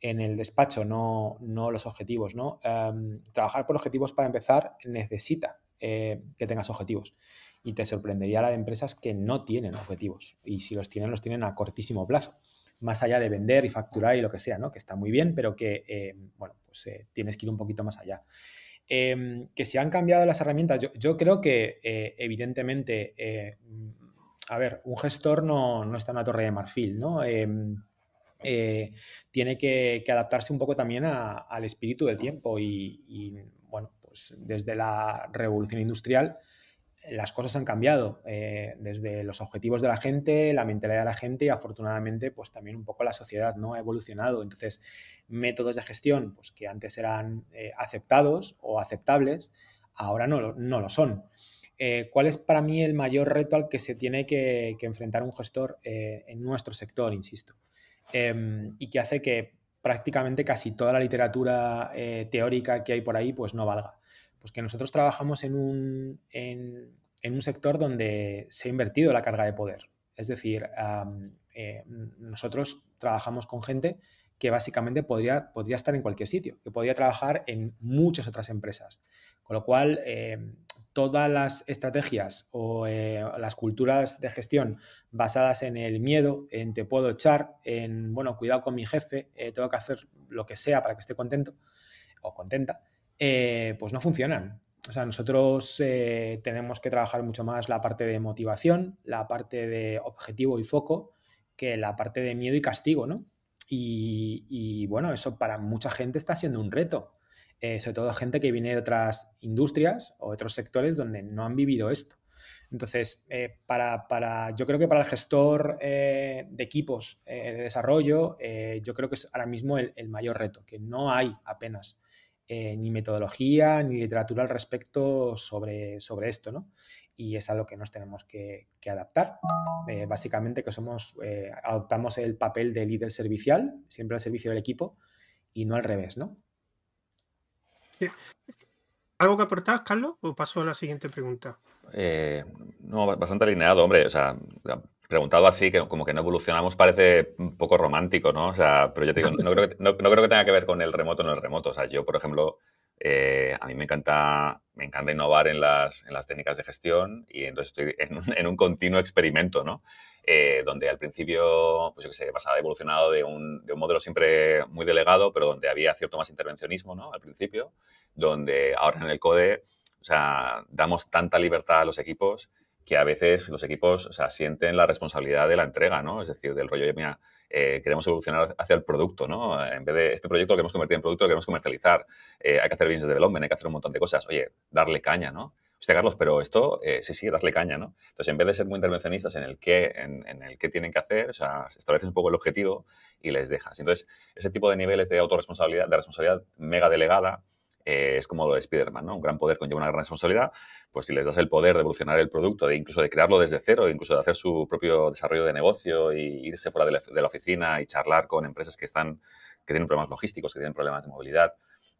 en el despacho, no, no los objetivos, ¿no? Em, trabajar por objetivos para empezar necesita eh, que tengas objetivos. Y te sorprendería la de empresas que no tienen objetivos. Y si los tienen, los tienen a cortísimo plazo. Más allá de vender y facturar y lo que sea, ¿no? Que está muy bien, pero que, eh, bueno, pues eh, tienes que ir un poquito más allá. Em, que se han cambiado las herramientas. Yo, creo que, evidentemente, a ver, un gestor no, está en una torre de marfil, ¿no? Em, tiene que, adaptarse un poco también al espíritu del tiempo y, bueno, pues, desde la revolución industrial las cosas han cambiado, eh, desde los objetivos de la gente, la mentalidad de la gente y afortunadamente pues también un poco la sociedad no ha evolucionado. Entonces, métodos de gestión pues, que antes eran eh, aceptados o aceptables, ahora no, lo son. Eh, ¿Cuál es para mí el mayor reto al que se tiene que, enfrentar un gestor en nuestro sector, insisto? Em, y que hace que prácticamente casi toda la literatura teórica que hay por ahí pues no valga. Pues que nosotros trabajamos en un, un sector donde se ha invertido la carga de poder. Es decir, eh, nosotros trabajamos con gente que básicamente podría, podría estar en cualquier sitio, que podría trabajar en muchas otras empresas. Con lo cual, eh, todas las estrategias o eh, las culturas de gestión basadas en el miedo, en te puedo echar, en, bueno, cuidado con mi jefe, tengo que hacer lo que sea para que esté contento o contenta, pues no funcionan. O sea, nosotros eh, tenemos que trabajar mucho más la parte de motivación, la parte de objetivo y foco, que la parte de miedo y castigo, ¿no? Y, bueno, eso para mucha gente está siendo un reto. Eh, sobre todo gente que viene de otras industrias o otros sectores donde no han vivido esto. Entonces, para, yo creo que para el gestor de equipos de desarrollo, yo creo que es ahora mismo el mayor reto, que no hay apenas eh, ni metodología ni literatura al respecto sobre, sobre esto, ¿no? Y es a lo que nos tenemos que, adaptar. Eh, básicamente que somos, eh, adoptamos el papel de líder servicial, siempre al servicio del equipo, y no al revés, ¿no? ¿Algo que aportar, Carlos? ¿O paso a la siguiente pregunta? no, bastante alineado, hombre. O sea, preguntado así, que como que no evolucionamos, parece un poco romántico, ¿no? O sea, pero yo te digo, no creo, que, no, creo que tenga que ver con el remoto o no el remoto. O sea, yo, por ejemplo, eh, a mí me encanta, me encanta innovar en las, en las técnicas de gestión y entonces estoy en un, en un continuo experimento, ¿no? Eh, donde al principio, pues yo qué sé, pasaba evolucionado de un, de un, modelo siempre muy delegado, pero donde había cierto más intervencionismo, ¿no? Al principio, donde ahora en el CODE, o sea, damos tanta libertad a los equipos que a veces los equipos sienten la responsabilidad de la entrega, ¿no? Es decir, del rollo, mira, eh, queremos evolucionar hacia el producto, ¿no? En vez de este proyecto lo queremos convertir en producto, lo queremos comercializar, eh, hay que hacer business development, hay que hacer un montón de cosas. Oye, darle caña, ¿no? Hostia, Carlos, pero esto, eh, sí, sí, darle caña, ¿no? Entonces, en vez de ser muy intervencionistas en el qué, en, en, el qué tienen que hacer, o sea, estableces un poco el objetivo y les dejas. Entonces, ese tipo de niveles de autorresponsabilidad, de responsabilidad mega delegada, eh, es como lo de Spider-Man, ¿no? Un gran poder conlleva una gran responsabilidad. Pues si les das el poder de evolucionar el producto, de incluso de crearlo desde cero, incluso de hacer su propio desarrollo de negocio y irse fuera de la, de oficina y charlar con empresas que están, que tienen problemas logísticos, que tienen problemas de movilidad.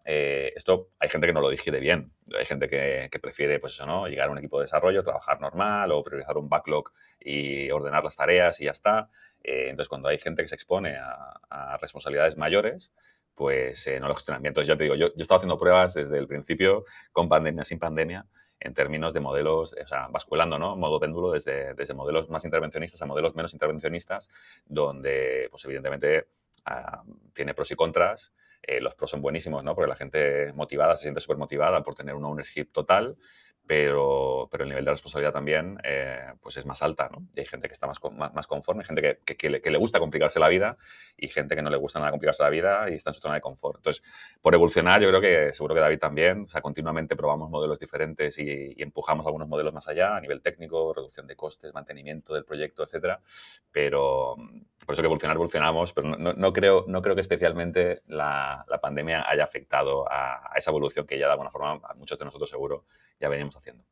Eh, esto hay gente que no lo digiere bien. Hay gente que, prefiere, pues eso, ¿no? Llegar a un equipo de desarrollo, trabajar normal o priorizar un backlog y ordenar las tareas y ya está. Eh, entonces, cuando hay gente que se expone a responsabilidades mayores, pues eh, no lo gestionan ya te digo, yo, yo he estado haciendo pruebas desde el principio, con pandemia, sin pandemia, en términos de modelos, o sea, basculando, ¿no? Modo péndulo desde, desde modelos más intervencionistas a modelos menos intervencionistas, donde, pues evidentemente, uh, tiene pros y contras. Eh, los pros son buenísimos, ¿no? Porque la gente motivada se siente súper motivada por tener un ownership total, pero, pero el nivel de responsabilidad también eh, pues es más alta, ¿no? Y hay gente que está más, más, más conforme, gente que, que, que, le, que, le, gusta complicarse la vida y gente que no le gusta nada complicarse la vida y está en su zona de confort. Entonces, por evolucionar, yo creo que seguro que David también, o sea, continuamente probamos modelos diferentes y, y empujamos algunos modelos más allá a nivel técnico, reducción de costes, mantenimiento del proyecto, etcétera, pero por eso que evolucionar, evolucionamos, pero no, no, creo, no creo que especialmente la, la pandemia haya afectado a, a, esa evolución que ya de alguna forma a muchos de nosotros seguro ya veníamos haciendo.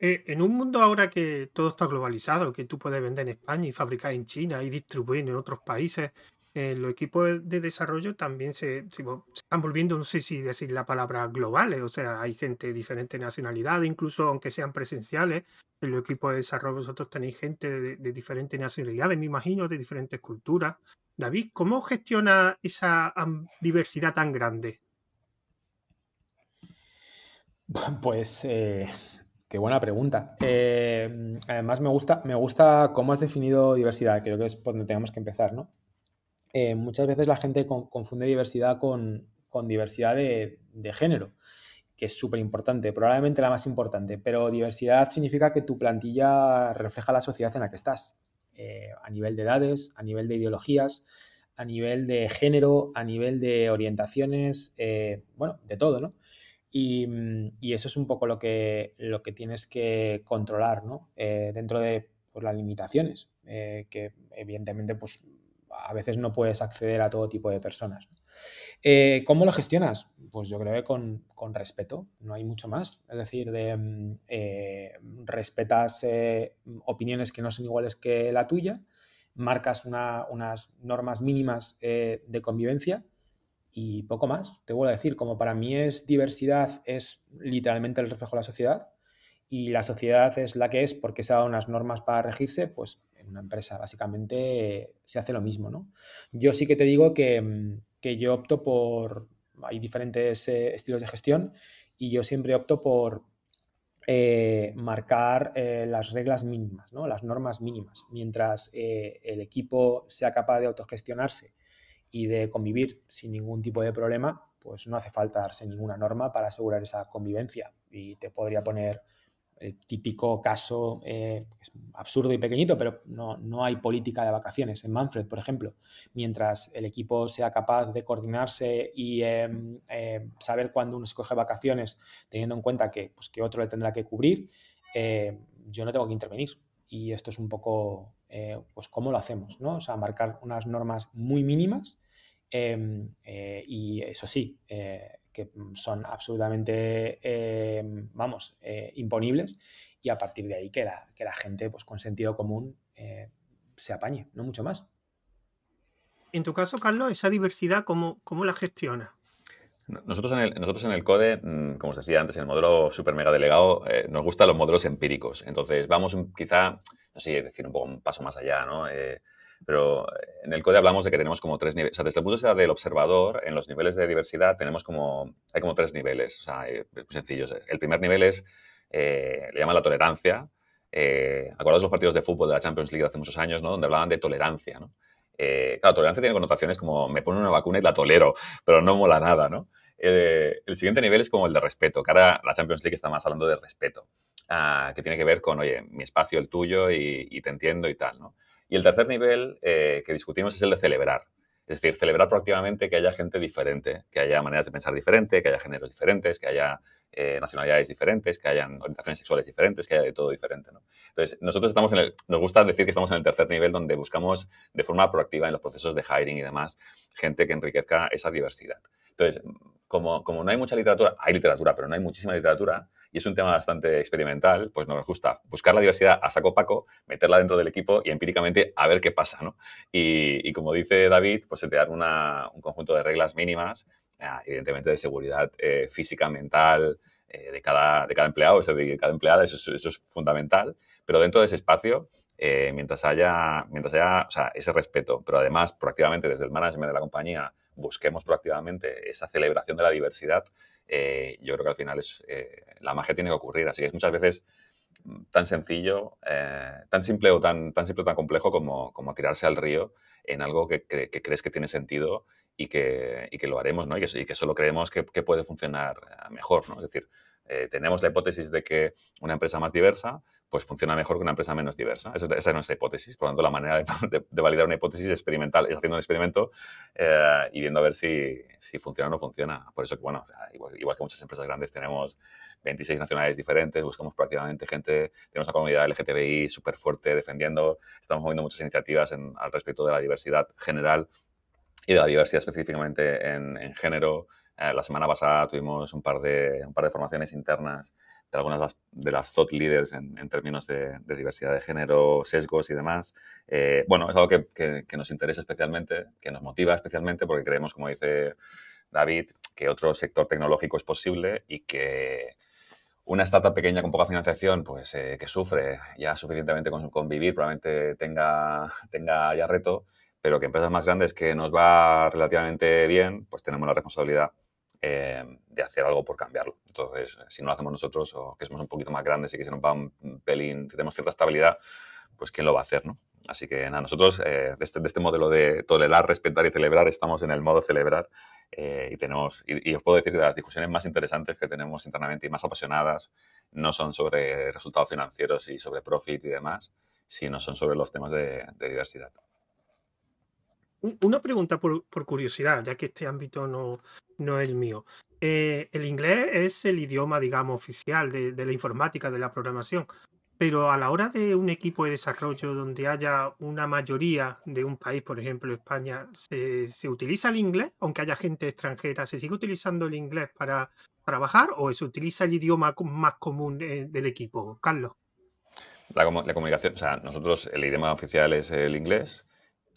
Eh, en un mundo ahora que todo está globalizado, que tú puedes vender en España y fabricar en China y distribuir en otros países, eh, los equipos de desarrollo también se, están volviendo, no sé si decir la palabra globales, o sea, hay gente de diferentes nacionalidades, incluso aunque sean presenciales, en los equipos de desarrollo vosotros tenéis gente de diferentes nacionalidades, me imagino, de diferentes culturas. David, ¿cómo gestiona esa diversidad tan grande? Pues eh, qué buena pregunta. Eh, además me gusta, me gusta cómo has definido diversidad, creo que es por donde tenemos que empezar, ¿no? Eh, muchas veces la gente con, confunde diversidad con, con diversidad de, de, género, que es súper importante, probablemente la más importante, pero diversidad significa que tu plantilla refleja la sociedad en la que estás, eh, a nivel de edades, a nivel de ideologías, a nivel de género, a nivel de orientaciones, eh, bueno, de todo, ¿no? Y, y, eso es un poco lo que, lo que tienes que controlar, ¿no? Eh, dentro de pues, las limitaciones, eh, que evidentemente pues, a veces no puedes acceder a todo tipo de personas. Eh, ¿Cómo lo gestionas? Pues yo creo que con, con, respeto, no hay mucho más. Es decir, de, eh, respetas opiniones que no son iguales que la tuya, marcas una, unas normas mínimas de convivencia y poco más. Te vuelvo a decir, como para mí es diversidad, es literalmente el reflejo de la sociedad y la sociedad es la que es porque se ha dado unas normas para regirse, pues en una empresa básicamente se hace lo mismo, ¿no? Yo sí que te digo que, que yo opto por, hay diferentes eh, estilos de gestión y yo siempre opto por eh, marcar eh, las reglas mínimas, ¿no? las normas mínimas, mientras el equipo sea capaz de autogestionarse y de convivir sin ningún tipo de problema, pues no hace falta darse ninguna norma para asegurar esa convivencia. Y te podría poner el típico caso eh, es absurdo y pequeñito, pero no, no, hay política de vacaciones. En Manfred, por ejemplo, mientras el equipo sea capaz de coordinarse y eh, eh, saber cuándo uno escoge vacaciones, teniendo en cuenta que, pues, que otro le tendrá que cubrir, eh, yo no tengo que intervenir. Y esto es un poco, eh, pues, cómo lo hacemos, ¿no? O sea, marcar unas normas muy mínimas y eso sí, que son absolutamente, eh, vamos, eh, imponibles y a partir de ahí que la, que la gente pues, con sentido común eh, se apañe, no mucho más. En tu caso, Carlos, esa diversidad, ¿cómo, cómo la gestiona? Nosotros en, el, nosotros en el CODE, mm, como os decía antes, en el modelo super mega delegado, eh, nos gustan los modelos empíricos. Entonces, vamos un, quizá, no sé, decir, un poco un paso más allá, ¿no? Eh, pero en el código hablamos de que tenemos como tres niveles. O sea, desde el punto de vista del observador, en los niveles de diversidad tenemos como, hay como tres niveles, o sea, es muy sencillo. El primer nivel es, eh, le llaman la tolerancia. Eh, ¿Acordados los partidos de fútbol de la Champions League hace muchos años, ¿no? Donde hablaban de tolerancia, ¿no? Eh, claro, tolerancia tiene connotaciones como me ponen una vacuna y la tolero, pero no mola nada, ¿no? Eh, el siguiente nivel es como el de respeto, que ahora la Champions League está más hablando de respeto, ah, que tiene que ver con, oye, mi espacio, el tuyo y, te entiendo y tal, ¿no? Y el tercer nivel eh, que discutimos es el de celebrar. Es decir, celebrar proactivamente que haya gente diferente, que haya maneras de pensar diferente, que haya géneros diferentes, que haya eh, nacionalidades diferentes, que hayan orientaciones sexuales diferentes, que haya de todo diferente. Entonces, nosotros estamos en el, nos gusta decir que estamos en el tercer nivel donde buscamos de forma proactiva en los procesos de hiring y demás gente que enriquezca esa diversidad. Entonces, como, como no hay mucha literatura, hay literatura, pero no hay muchísima literatura, y es un tema bastante experimental, pues nos gusta buscar la diversidad a saco paco, meterla dentro del equipo y empíricamente a ver qué pasa, ¿no? Y, como dice David, pues se te un conjunto de reglas mínimas, eh, evidentemente de seguridad eh, física, mental, eh, de, cada, de cada empleado, o sea, de cada empleada, eso, eso es fundamental, pero dentro de ese espacio mientras haya, mientras haya o sea, ese respeto, pero además proactivamente desde el management de la compañía busquemos proactivamente esa celebración de la diversidad, eh, yo creo que al final es, eh, la magia tiene que ocurrir. Así que es muchas veces mm, tan sencillo, eh, tan simple o tan, tan simple tan complejo como, como tirarse al río en algo que, crees que tiene sentido y que, y que lo haremos, ¿no? Y que, y que solo creemos que, que, puede funcionar mejor, ¿no? Es decir, eh, tenemos la hipótesis de que una empresa más diversa pues funciona mejor que una empresa menos diversa. Esa, es nuestra hipótesis. Por lo tanto, la manera de, validar una hipótesis experimental es haciendo un experimento eh, y viendo a ver si, si, funciona o no funciona. Por eso, bueno, igual, que muchas empresas grandes tenemos 26 nacionalidades diferentes, buscamos prácticamente gente, tenemos una comunidad LGTBI súper fuerte defendiendo, estamos moviendo muchas iniciativas al respecto de la diversidad general y de la diversidad específicamente en, en género, eh, la semana pasada tuvimos un par de, un par de formaciones internas de algunas de las thought leaders en, términos de, diversidad de género, sesgos y demás. Eh, bueno, es algo que, que, nos interesa especialmente, que nos motiva especialmente porque creemos, como dice David, que otro sector tecnológico es posible y que una startup pequeña con poca financiación, pues eh, que sufre ya suficientemente con convivir, probablemente tenga, tenga ya reto, pero que empresas más grandes que nos va relativamente bien, pues tenemos la responsabilidad eh, de hacer algo por cambiarlo. Entonces, si no lo hacemos nosotros o que somos un poquito más grandes y que se nos va un pelín, tenemos cierta estabilidad, pues ¿quién lo va a hacer? ¿no? Así que nada, nosotros eh, de, este, de, este, modelo de tolerar, respetar y celebrar estamos en el modo celebrar eh, y tenemos, y, os puedo decir que las discusiones más interesantes que tenemos internamente y más apasionadas no son sobre resultados financieros y sobre profit y demás, sino son sobre los temas de, diversidad. Una pregunta por, por, curiosidad, ya que este ámbito no, no es el mío. Eh, el inglés es el idioma, digamos, oficial de, la informática, de la programación. Pero a la hora de un equipo de desarrollo donde haya una mayoría de un país, por ejemplo España, ¿se, utiliza el inglés? Aunque haya gente extranjera, ¿se sigue utilizando el inglés para trabajar o se utiliza el idioma más común eh, del equipo? Carlos. La, la, comunicación, o sea, nosotros el idioma oficial es el inglés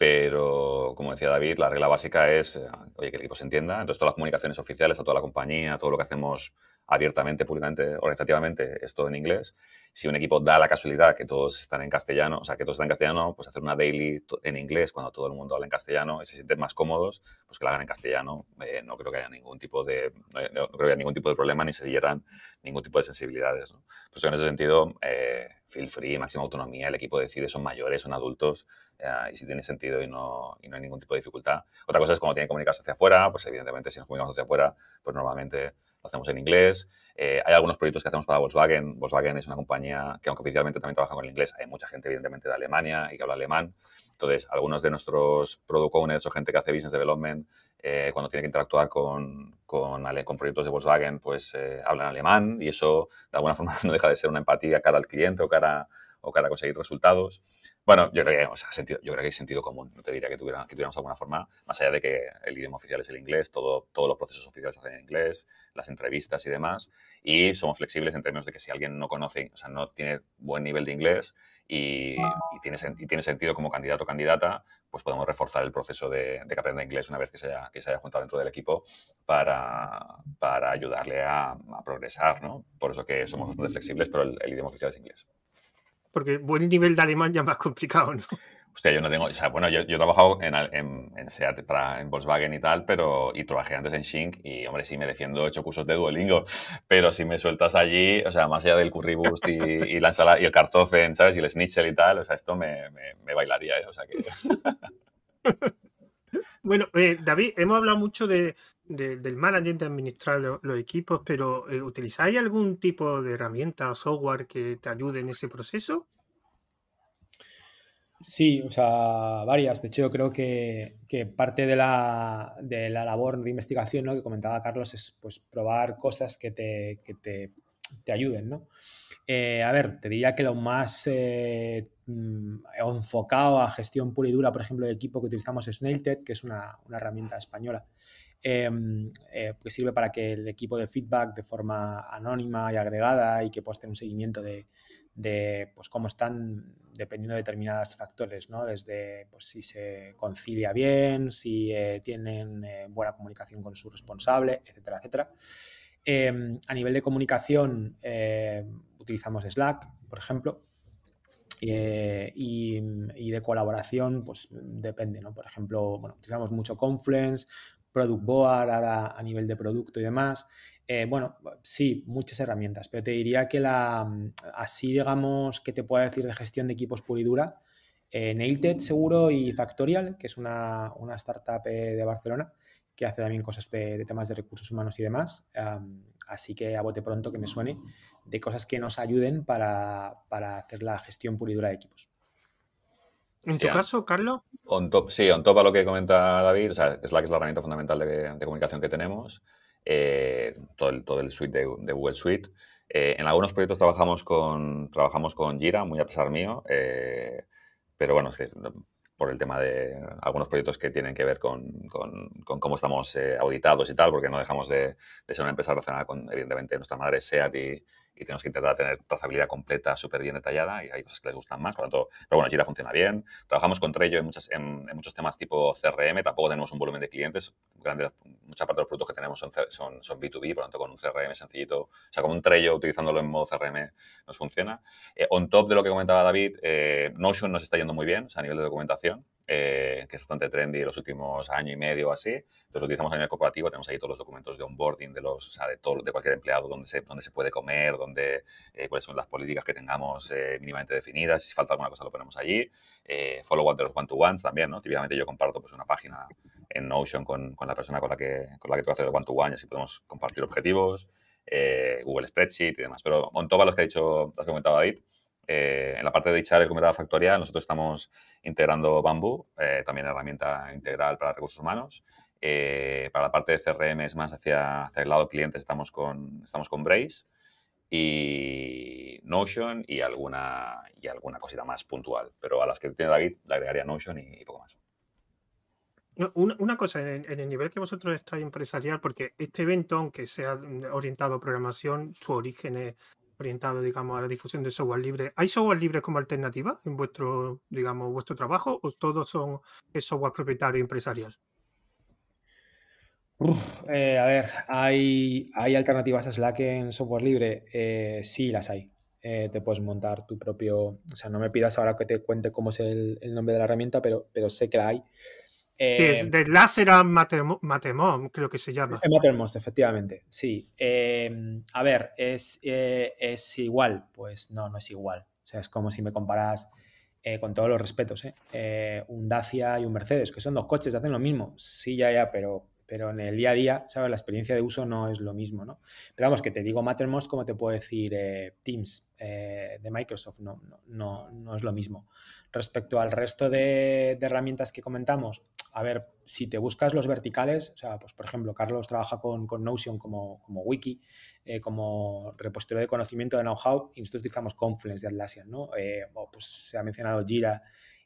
pero, como decía David, la regla básica es, eh, oye, que el equipo se entienda. Entonces, todas las comunicaciones oficiales a toda la compañía, todo lo que hacemos abiertamente, públicamente, organizativamente, es todo en inglés. Si un equipo da la casualidad que todos están en castellano, o sea, que todos están en castellano, pues hacer una daily en inglés cuando todo el mundo habla en castellano y se sienten más cómodos, pues que la hagan en castellano. Eh, no creo que haya ningún tipo de, no, creo que haya ningún tipo de problema ni se dieran ningún tipo de sensibilidades. ¿no? Pues en ese sentido, eh, feel free, máxima autonomía, el equipo decide, son mayores, son adultos, eh, y si tiene sentido y no, y no hay ningún tipo de dificultad. Otra cosa es cuando tienen que comunicarse hacia afuera, pues evidentemente si nos comunicamos hacia afuera, pues normalmente lo hacemos en inglés. Eh, hay algunos proyectos que hacemos para Volkswagen. Volkswagen es una compañía que aunque oficialmente también trabaja con el inglés, hay mucha gente evidentemente de Alemania y que habla alemán. Entonces, algunos de nuestros product owners o gente que hace business development, eh, cuando tiene que interactuar con, con, con proyectos de Volkswagen, pues hablan alemán y eso de alguna forma no deja de ser una empatía cara al cliente o cara o para conseguir resultados. Bueno, yo creo que, o sea, sentido, yo creo que hay sentido común. No te diría que, tuviera, que tuviéramos alguna forma, más allá de que el idioma oficial es el inglés, todo, todos los procesos oficiales se hacen en inglés, las entrevistas y demás. Y somos flexibles en términos de que si alguien no conoce, o sea, no tiene buen nivel de inglés y, tiene, y tiene sentido como candidato o candidata, pues podemos reforzar el proceso de, que aprenda inglés una vez que se haya, que se haya juntado dentro del equipo para, para ayudarle a, progresar, ¿no? Por eso que somos bastante flexibles, pero el idioma oficial es inglés porque buen nivel de alemán ya más complicado, ¿no? Hostia, yo no tengo, o sea, bueno, yo, he trabajado en, en, SEAT, para, en Volkswagen y tal, pero, y trabajé antes en Shink y, hombre, sí me defiendo, he hecho cursos de Duolingo, pero si me sueltas allí, o sea, más allá del curryboost y, y la ensalada, y el kartoffeln, ¿sabes? Y el schnitzel y tal, o sea, esto me, me, bailaría, ¿eh? o sea que... bueno, eh, David, hemos hablado mucho de, del management, de administrar los, equipos, pero eh, ¿utilizáis algún tipo de herramienta o software que te ayude en ese proceso? Sí, o sea, varias. De hecho, yo creo que, parte de la, labor de investigación ¿no? que comentaba Carlos es pues, probar cosas que te, te, ayuden. ¿no? Eh, a ver, te diría que lo más eh, mm, enfocado a gestión pura y dura, por ejemplo, de equipo que utilizamos es Snailted, que es una, herramienta española em, eh, que sirve para que el equipo de feedback de forma anónima y agregada y que puedas tener un seguimiento de, de pues, cómo están dependiendo de determinados factores, ¿no? Desde pues, si se concilia bien, si eh, tienen eh, buena comunicación con su responsable, etcétera, etcétera. Em, a nivel de comunicación, eh, utilizamos Slack, por ejemplo, y, de colaboración, pues depende, ¿no? Por ejemplo, bueno, utilizamos mucho Confluence, Product Board ahora a nivel de producto y demás. Eh, bueno, sí, muchas herramientas, pero te diría que la, mm, así digamos, que te puedo decir de gestión de equipos pura y dura, eh, seguro y Factorial, que es una, startup eh, de Barcelona que hace también cosas de, temas de recursos humanos y demás. así que a bote pronto que me suene de cosas que nos ayuden para, hacer la gestión pura y dura de equipos. En tu caso, Carlos. On top, sí, on top a lo que comenta David, o sea, Slack es la herramienta fundamental de, de comunicación que tenemos. Eh, todo, el, todo el suite de, Google Suite. Eh, en algunos proyectos trabajamos con, trabajamos con Jira, muy a pesar mío, eh, pero bueno, por el tema de algunos proyectos que tienen que ver con, con, cómo estamos auditados y tal, porque no dejamos de, de, ser una empresa relacionada con, evidentemente, nuestra madre SEAT y, y tenemos que intentar tener trazabilidad completa súper bien detallada y hay cosas que les gustan más, por lo tanto, pero bueno, Jira funciona bien. Trabajamos con Trello en, muchas, en, muchos temas tipo CRM, tampoco tenemos un volumen de clientes, grande, mucha parte de los productos que tenemos son, son, son, B2B, por lo tanto, con un CRM sencillito, o sea, con un Trello utilizándolo en modo CRM nos funciona. Eh, on top de lo que comentaba David, eh, Notion nos está yendo muy bien, o sea, a nivel de documentación. Eh, que es bastante trendy en los últimos año y medio o así. Entonces lo utilizamos a nivel corporativo, tenemos ahí todos los documentos de onboarding de los, o sea, de, todo, de cualquier empleado, donde se, donde se puede comer, donde, eh, cuáles son las políticas que tengamos eh, mínimamente definidas, si falta alguna cosa lo ponemos allí. follow up de los one-to-ones también, ¿no? Típicamente yo comparto pues, una página en Notion con, con la persona con la que, con la que tengo que hacer el one-to-one y así podemos compartir objetivos, Google Spreadsheet y demás. Pero on top a los que ha dicho, has comentado David, eh, en la parte de HR, como estaba factorial, nosotros estamos integrando Bamboo, eh, también herramienta integral para recursos humanos. Eh, para la parte de CRM es más hacia, hacia el lado cliente, estamos con, estamos con Brace y Notion y alguna, y alguna cosita más puntual. Pero a las que tiene David le agregaría Notion y, poco más. Una, cosa, en, el nivel que vosotros estáis empresarial, porque este evento, aunque sea orientado a programación, su origen es orientado, digamos, a la difusión de software libre. ¿Hay software libre como alternativa en vuestro, digamos, vuestro trabajo o todos son software propietario empresarial? Eh, a ver, ¿hay, ¿hay alternativas a Slack en software libre? Eh, sí, las hay. Eh, te puedes montar tu propio, o sea, no me pidas ahora que te cuente cómo es el, el nombre de la herramienta, pero, pero sé que la hay. Eh, de láser a Matemon, creo que se llama. Mattermost, efectivamente, sí. Em, a ver, ¿es, eh, ¿es igual? Pues no, no es igual. O sea, es como si me comparas, eh, con todos los respetos, un Dacia y un Mercedes, que son dos coches, hacen lo mismo. Sí, ya, ya, pero, pero en el día a día, ¿sabes? La experiencia de uso no es lo mismo, ¿no? Pero vamos, que te digo Mattermost, como te puedo decir Teams de Microsoft, no, no, no, es lo mismo. Respecto al resto de, de herramientas que comentamos, a ver, si te buscas los verticales, o sea, pues por ejemplo, Carlos trabaja con, Notion como, wiki, eh, como repositorio de conocimiento de know-how, y nosotros utilizamos Confluence de Atlassian, ¿no? Eh, pues se ha mencionado Jira,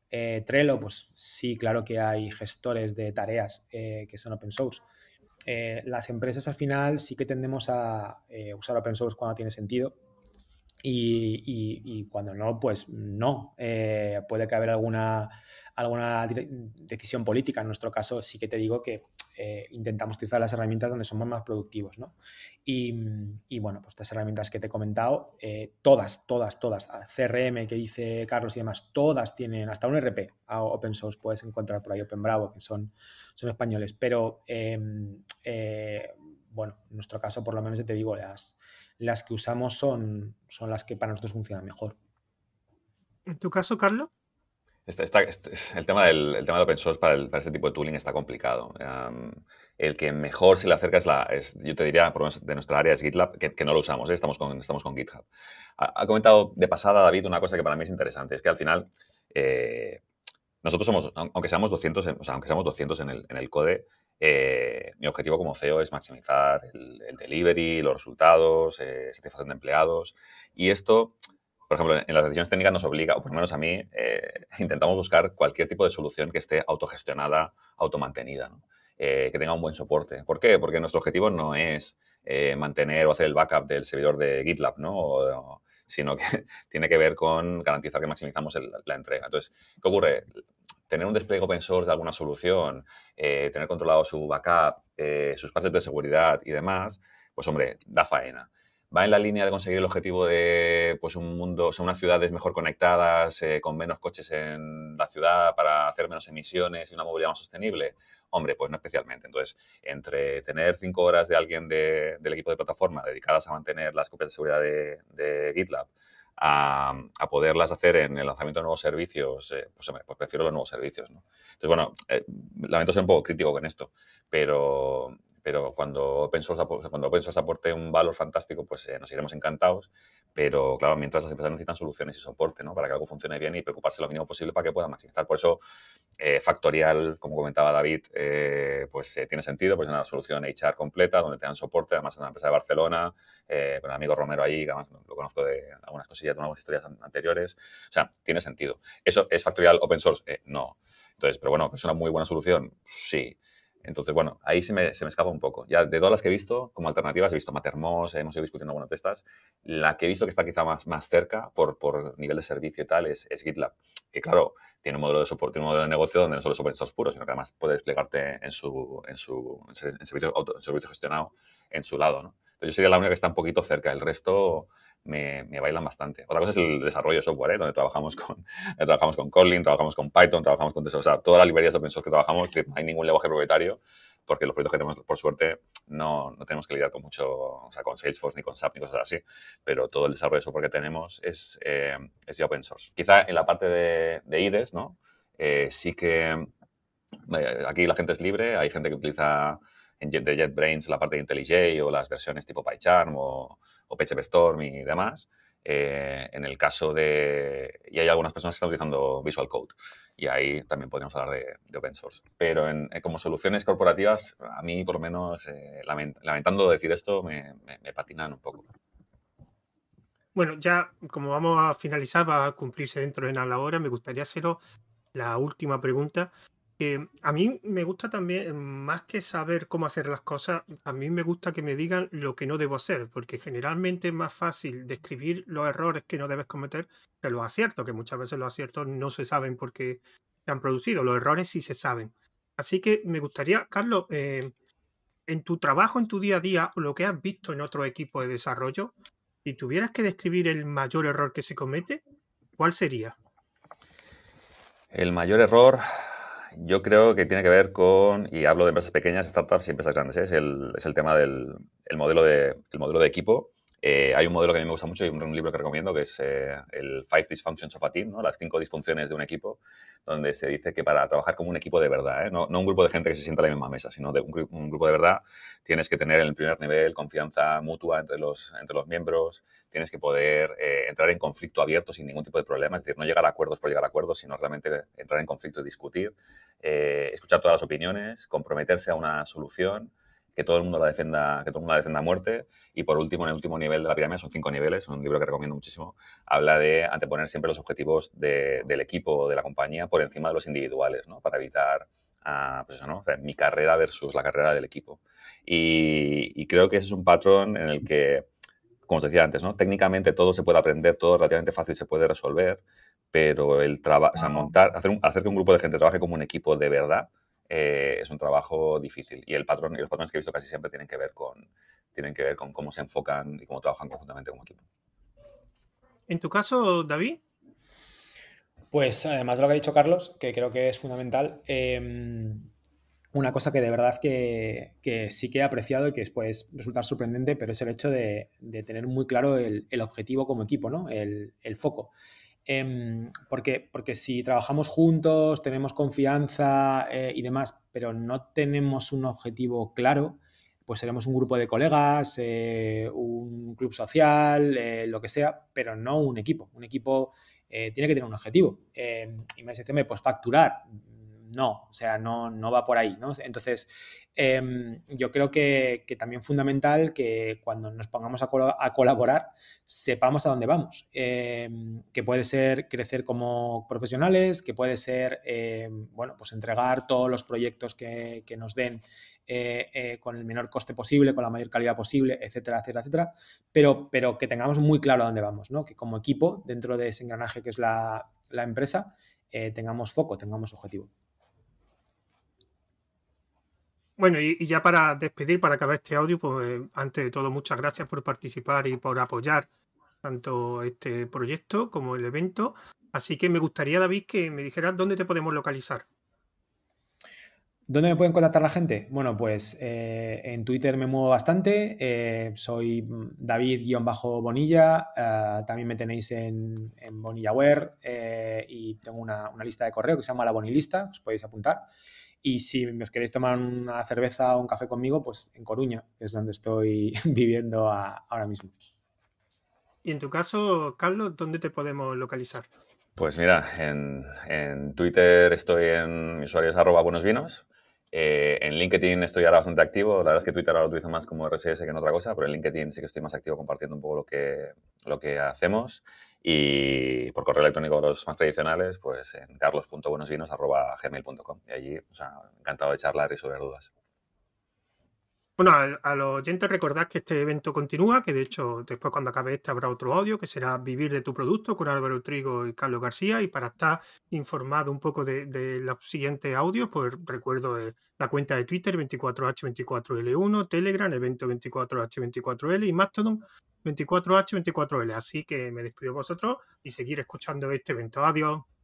eh, Trello, pues sí, claro que hay gestores de tareas que son open source. las empresas al final sí que tendemos a usar open source cuando tiene sentido y, cuando no, pues no. Eh, puede que haber alguna, alguna decisión política. En nuestro caso sí que te digo que eh, intentamos utilizar las herramientas donde somos más productivos. ¿no? Y, bueno, pues estas herramientas que te he comentado, eh, todas, todas, todas, CRM que dice Carlos y demás, todas tienen, hasta un RP open source puedes encontrar por ahí, Open Bravo, que son, son españoles. Pero em, bueno, en nuestro caso, por lo menos, te digo, las, las que usamos son, son las que para nosotros funcionan mejor. ¿En tu caso, Carlos? Este, este, el, tema del, tema de open source para, para, este tipo de tooling está complicado. el que mejor se le acerca es, la, yo te diría, por lo menos de nuestra área es GitLab, que, no lo usamos, ¿eh? estamos, con, estamos con GitHub. Ha, comentado de pasada David una cosa que para mí es interesante, es que al final eh, nosotros somos, aunque seamos 200, o sea, aunque seamos 200 en el, en el code, eh, mi objetivo como CEO es maximizar el, delivery, los resultados, satisfacción de empleados y esto por ejemplo, en las decisiones técnicas nos obliga, o por lo menos a mí, eh, intentamos buscar cualquier tipo de solución que esté autogestionada, automantenida, eh, que tenga un buen soporte. ¿Por qué? Porque nuestro objetivo no es eh, mantener o hacer el backup del servidor de GitLab, ¿no? Sino que tiene que ver con garantizar que maximizamos la entrega. Entonces, ¿qué ocurre? Tener un despliegue open source de alguna solución, tener controlado su backup, sus pases de seguridad y demás, pues hombre, da faena va en la línea de conseguir el objetivo de pues, un mundo, son unas ciudades mejor conectadas, eh, con menos coches en la ciudad para hacer menos emisiones y una movilidad más sostenible. Hombre, pues no especialmente. Entonces, entre tener cinco horas de alguien del equipo de plataforma dedicadas a mantener las copias de seguridad de, GitLab, a, poderlas hacer en el lanzamiento de nuevos servicios, eh, pues, pues, prefiero los nuevos servicios. Entonces, bueno, eh, lamento ser un poco crítico con esto, pero, pero cuando open source, cuando open source aporte un valor fantástico, pues eh, nos iremos encantados. Pero claro, mientras las empresas necesitan soluciones y soporte, ¿no? Para que algo funcione bien y preocuparse lo mínimo posible para que puedan maximizar. Por eso, eh, Factorial, como comentaba David, eh, pues tiene sentido, pues es una solución HR completa, donde te dan soporte, además es una empresa de Barcelona, con el amigo Romero ahí, que además lo conozco de algunas cosillas, de algunas historias anteriores. O sea, tiene sentido. ¿Eso es Factorial open source? no. Entonces, pero bueno, ¿es una muy buena solución? Sí. Entonces, bueno, ahí se me, se me, escapa un poco. Ya de todas las que he visto, como alternativas, he visto Matermos, hemos ido discutiendo algunas de estas. La que he visto que está quizá más, más cerca por, por nivel de servicio y tal es, es, GitLab, que claro, tiene un modelo de soporte, un modelo de negocio donde no solo es open source puro, sino que además puede desplegarte en su, en su en servicio, en servicio gestionado en su lado, ¿no? Entonces yo sería la única que está un poquito cerca. El resto me, me, bailan bastante. Otra cosa es el desarrollo de software, ¿eh? donde trabajamos con, trabajamos con Kotlin, trabajamos con Python, trabajamos con... O sea, todas las librerías de open source que trabajamos, no hay ningún lenguaje propietario, porque los proyectos que tenemos, por suerte, no, no, tenemos que lidiar con mucho, o sea, con Salesforce ni con SAP ni cosas así, pero todo el desarrollo de software que tenemos es, eh, es de open source. Quizá en la parte de, de IDES, ¿no? Eh, sí que eh, aquí la gente es libre, hay gente que utiliza en de JetBrains la parte de IntelliJ o las versiones tipo PyCharm o, o PHP Storm y demás. Eh, en el caso de... Y hay algunas personas que están utilizando Visual Code y ahí también podríamos hablar de, open source. Pero en, eh, como soluciones corporativas, a mí por lo menos, eh, lamentando decir esto, me, me, patinan un poco. Bueno, ya como vamos a finalizar, va a cumplirse dentro de la hora, me gustaría haceros la última pregunta a mí me gusta también, más que saber cómo hacer las cosas, a mí me gusta que me digan lo que no debo hacer, porque generalmente es más fácil describir los errores que no debes cometer que los aciertos, que muchas veces los aciertos no se saben porque se han producido, los errores sí se saben. Así que me gustaría, Carlos, eh, en tu trabajo, en tu día a día, o lo que has visto en otro equipo de desarrollo, si tuvieras que describir el mayor error que se comete, ¿cuál sería? El mayor error, yo creo que tiene que ver con, y hablo de empresas pequeñas, startups y empresas grandes, ¿eh? es, el, es, el, tema del el modelo, de, el modelo de equipo eh, hay un modelo que a mí me gusta mucho y un, libro que recomiendo que es eh, el Five Dysfunctions of a Team, ¿no? las cinco disfunciones de un equipo, donde se dice que para trabajar como un equipo de verdad, ¿eh? no, un grupo de gente que se sienta a la misma mesa, sino de un, un, grupo de verdad, tienes que tener en el primer nivel confianza mutua entre los, entre los miembros, tienes que poder entrar en conflicto abierto sin ningún tipo de problema, es decir, no llegar a acuerdos por llegar a acuerdos, sino realmente entrar en conflicto y discutir, escuchar todas las opiniones, comprometerse a una solución que todo el mundo la defienda, que todo el mundo la defienda a muerte. Y por último, en el último nivel de la pirámide, son cinco niveles, un libro que recomiendo muchísimo, habla de anteponer siempre los objetivos del equipo o de la compañía por encima de los individuales, ¿no? Para evitar ah, pues eso, ¿no? mi carrera versus la carrera del equipo. Y, creo que ese es un patrón en el que como os decía antes, ¿no? Técnicamente todo se puede aprender, todo relativamente fácil se puede resolver, pero el trabajo, o sea, montar, hacer, hacer que un grupo de gente trabaje como un equipo de verdad eh, es un trabajo difícil. Y el patrón y los patrones que he visto casi siempre tienen que ver con, tienen que ver con cómo se enfocan y cómo trabajan conjuntamente como equipo. En tu caso, David. Pues además de lo que ha dicho Carlos, que creo que es fundamental, em, una cosa que de verdad que, sí que he apreciado y que puede resultar sorprendente, pero es el hecho de, tener muy claro el, objetivo como equipo, ¿no? el, foco. Em, porque, porque si trabajamos juntos, tenemos confianza eh, y demás, pero no tenemos un objetivo claro, pues seremos un grupo de colegas, eh, un club social, eh, lo que sea, pero no un equipo. Un equipo tiene que tener un objetivo. Em, y me dice, pues facturar no, o sea, no, no va por ahí, ¿no? Entonces, em, yo creo que, también fundamental que cuando nos pongamos a, colaborar sepamos a dónde vamos, em, que puede ser crecer como profesionales, que puede ser, em, bueno, pues entregar todos los proyectos que, nos den eh, eh, con el menor coste posible, con la mayor calidad posible, etcétera, etcétera, etcétera, pero, que tengamos muy claro a dónde vamos, ¿no? Que como equipo, dentro de ese engranaje que es la, la empresa, eh, tengamos foco, tengamos objetivo. Bueno, y, ya para despedir, para acabar este audio, pues antes de todo, muchas gracias por participar y por apoyar tanto este proyecto como el evento. Así que me gustaría, David, que me dijeras dónde te podemos localizar. ¿Dónde me pueden contactar la gente? Bueno, pues eh, en Twitter me muevo bastante. Eh, soy David-Bonilla. Eh, también me tenéis en, en Bonillaware y tengo una, una, lista de correo que se llama La Bonilista. Os podéis apuntar. Y si os queréis tomar una cerveza o un café conmigo, pues en Coruña, que es donde estoy viviendo ahora mismo. Y en tu caso, Carlos, ¿dónde te podemos localizar? Pues mira, en, Twitter estoy en mi usuario es arroba buenos vinos. Eh, en LinkedIn estoy ahora bastante activo. La verdad es que Twitter ahora lo utilizo más como RSS que en otra cosa, pero en LinkedIn sí que estoy más activo compartiendo un poco lo que, lo que hacemos. Y por correo electrónico los más tradicionales, pues en carlos.buenosvinos.gmail.com. Y allí, o sea, encantado de charlar y resolver dudas. Bueno, a, los oyentes recordad que este evento continúa, que de hecho después cuando acabe este habrá otro audio que será Vivir de tu producto con Álvaro Trigo y Carlos García. Y para estar informado un poco de, los siguientes audios, pues recuerdo eh, la cuenta de Twitter 24H24L1, Telegram, evento 24H24L y Mastodon 24H24L. Así que me despido de vosotros y seguir escuchando este evento. Adiós.